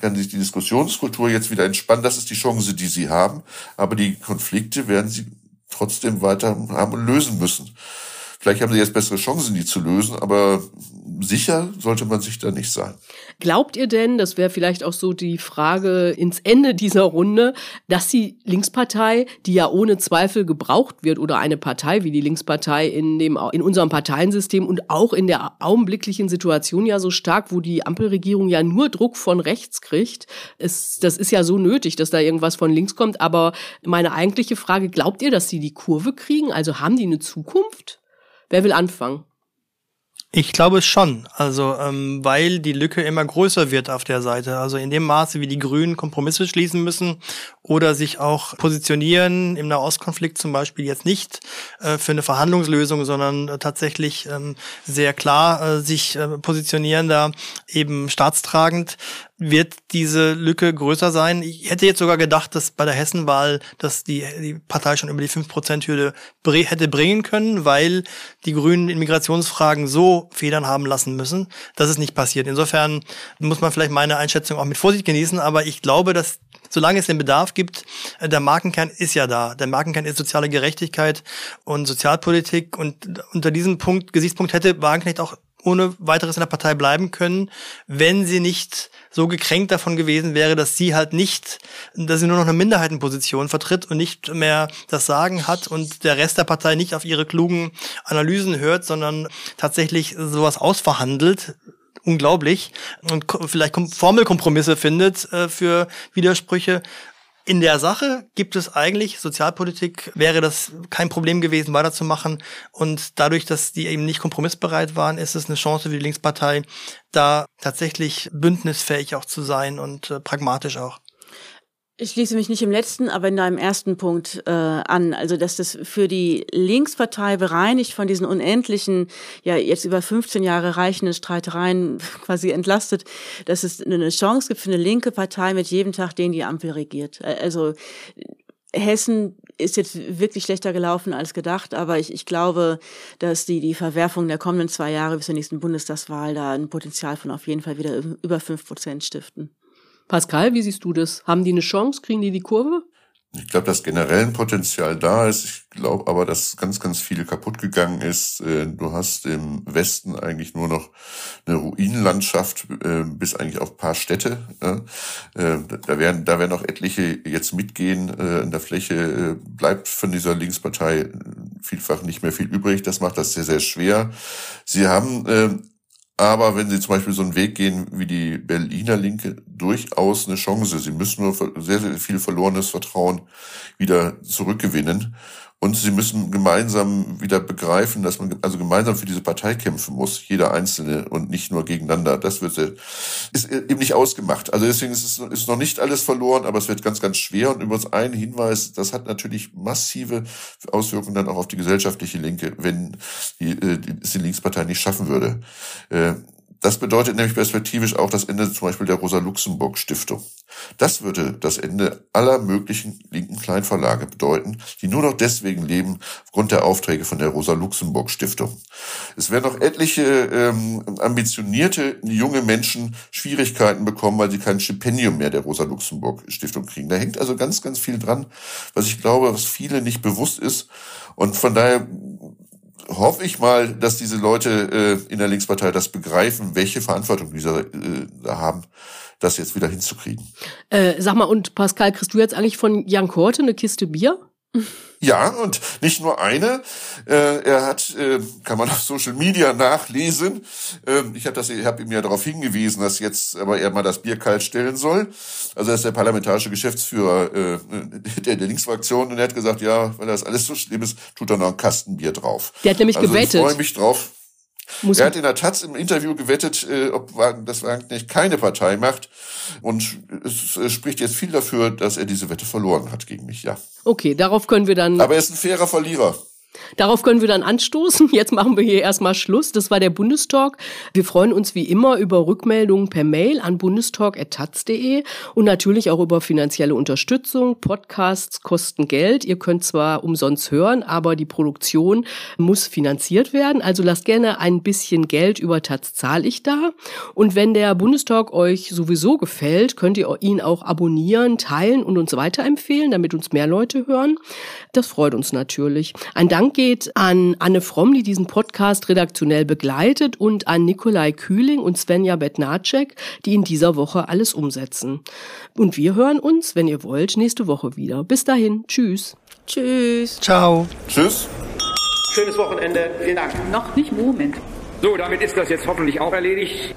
kann sich die Diskussionskultur jetzt wieder entspannen. Das ist die Chance, die sie haben. Aber die Konflikte werden sie trotzdem weiter haben und lösen müssen. Vielleicht haben sie jetzt bessere Chancen, die zu lösen, aber sicher sollte man sich da nicht sein. Glaubt ihr denn, das wäre vielleicht auch so die Frage ins Ende dieser Runde, dass die Linkspartei, die ja ohne Zweifel gebraucht wird, oder eine Partei wie die Linkspartei in, dem, in unserem Parteiensystem und auch in der augenblicklichen Situation ja so stark, wo die Ampelregierung ja nur Druck von rechts kriegt, ist, das ist ja so nötig, dass da irgendwas von links kommt. Aber meine eigentliche Frage, glaubt ihr, dass sie die Kurve kriegen? Also haben die eine Zukunft? Wer will anfangen? Ich glaube schon, also ähm, weil die Lücke immer größer wird auf der Seite. Also in dem Maße, wie die Grünen Kompromisse schließen müssen oder sich auch positionieren im Nahostkonflikt zum Beispiel jetzt nicht äh, für eine Verhandlungslösung, sondern äh, tatsächlich ähm, sehr klar äh, sich äh, positionieren da eben staatstragend, wird diese Lücke größer sein. Ich hätte jetzt sogar gedacht, dass bei der Hessenwahl, dass die, die Partei schon über die 5%-Hürde hätte bringen können, weil die Grünen in Migrationsfragen so Federn haben lassen müssen. Das ist nicht passiert. Insofern muss man vielleicht meine Einschätzung auch mit Vorsicht genießen, aber ich glaube, dass solange es den Bedarf gibt, äh, der Markenkern ist ja da. Der Markenkern ist soziale Gerechtigkeit und Sozialpolitik und unter diesem Punkt, Gesichtspunkt hätte Wagenknecht auch ohne weiteres in der Partei bleiben können, wenn sie nicht so gekränkt davon gewesen wäre, dass sie halt nicht, dass sie nur noch eine Minderheitenposition vertritt und nicht mehr das Sagen hat und der Rest der Partei nicht auf ihre klugen Analysen hört, sondern tatsächlich sowas ausverhandelt, unglaublich und vielleicht Formelkompromisse findet äh, für Widersprüche. In der Sache gibt es eigentlich, Sozialpolitik wäre das kein Problem gewesen, weiterzumachen. Und dadurch, dass die eben nicht kompromissbereit waren, ist es eine Chance für die Linkspartei, da tatsächlich bündnisfähig auch zu sein und äh, pragmatisch auch. Ich schließe mich nicht im letzten, aber in deinem ersten Punkt äh, an. Also, dass das für die Linkspartei bereinigt von diesen unendlichen, ja jetzt über 15 Jahre reichenden Streitereien quasi entlastet, dass es eine Chance gibt für eine linke Partei mit jedem Tag, den die Ampel regiert. Also Hessen ist jetzt wirklich schlechter gelaufen als gedacht, aber ich, ich glaube, dass die, die Verwerfung der kommenden zwei Jahre bis zur nächsten Bundestagswahl da ein Potenzial von auf jeden Fall wieder über fünf Prozent stiften. Pascal, wie siehst du das? Haben die eine Chance? Kriegen die die Kurve? Ich glaube, dass generell ein Potenzial da ist. Ich glaube aber, dass ganz, ganz viel kaputt gegangen ist. Äh, du hast im Westen eigentlich nur noch eine Ruinenlandschaft äh, bis eigentlich auf paar Städte. Äh, da werden, da werden auch etliche jetzt mitgehen. In der Fläche bleibt von dieser Linkspartei vielfach nicht mehr viel übrig. Das macht das sehr, sehr schwer. Sie haben aber wenn Sie zum Beispiel so einen Weg gehen wie die Berliner Linke, durchaus eine Chance. Sie müssen nur sehr, sehr viel verlorenes Vertrauen wieder zurückgewinnen. Und sie müssen gemeinsam wieder begreifen, dass man also gemeinsam für diese Partei kämpfen muss, jeder Einzelne und nicht nur gegeneinander. Das wird ist eben nicht ausgemacht. Also deswegen ist es ist noch nicht alles verloren, aber es wird ganz, ganz schwer. Und übrigens ein Hinweis, das hat natürlich massive Auswirkungen dann auch auf die gesellschaftliche Linke, wenn die, äh, die, die Linkspartei nicht schaffen würde. Das bedeutet nämlich perspektivisch auch das Ende zum Beispiel der Rosa-Luxemburg-Stiftung. Das würde das Ende aller möglichen linken Kleinverlage bedeuten, die nur noch deswegen leben, aufgrund der Aufträge von der Rosa-Luxemburg-Stiftung. Es werden noch etliche ähm, ambitionierte junge Menschen Schwierigkeiten bekommen, weil sie kein Stipendium mehr der Rosa-Luxemburg-Stiftung kriegen. Da hängt also ganz, ganz viel dran, was ich glaube, was viele nicht bewusst ist. Und von daher hoffe ich mal, dass diese Leute äh, in der Linkspartei das begreifen, welche Verantwortung diese äh, haben, das jetzt wieder hinzukriegen. Äh, sag mal, und Pascal, kriegst du jetzt eigentlich von Jan Korte eine Kiste Bier? Ja, und nicht nur eine. Äh, er hat, äh, kann man auf Social Media nachlesen. Äh, ich habe das, ich habe ihm ja darauf hingewiesen, dass jetzt aber er mal das Bier kalt stellen soll. Also er ist der parlamentarische Geschäftsführer äh, der, der Linksfraktion und er hat gesagt, ja, weil das alles so schlimm ist, tut er noch ein Kastenbier drauf. Der hat nämlich also gewettet. Ich freue mich drauf. Muss er hat in der Taz im Interview gewettet, äh, ob das Wagenknecht keine Partei macht. Und es, es spricht jetzt viel dafür, dass er diese Wette verloren hat gegen mich, ja. Okay, darauf können wir dann. Aber er ist ein fairer Verlierer. Darauf können wir dann anstoßen. Jetzt machen wir hier erstmal Schluss. Das war der Bundestalk. Wir freuen uns wie immer über Rückmeldungen per Mail an bundestalk.taz.de und natürlich auch über finanzielle Unterstützung. Podcasts kosten Geld. Ihr könnt zwar umsonst hören, aber die Produktion muss finanziert werden. Also lasst gerne ein bisschen Geld über Taz zahle ich da. Und wenn der Bundestalk euch sowieso gefällt, könnt ihr ihn auch abonnieren, teilen und uns weiterempfehlen, damit uns mehr Leute hören. Das freut uns natürlich. Ein Dank geht an Anne Fromm, die diesen Podcast redaktionell begleitet und an Nikolai Kühling und Svenja Betnacek, die in dieser Woche alles umsetzen. Und wir hören uns, wenn ihr wollt, nächste Woche wieder. Bis dahin. Tschüss. Tschüss. Ciao. Tschüss. Schönes Wochenende. Vielen Dank. Noch nicht Moment. So, damit ist das jetzt hoffentlich auch erledigt.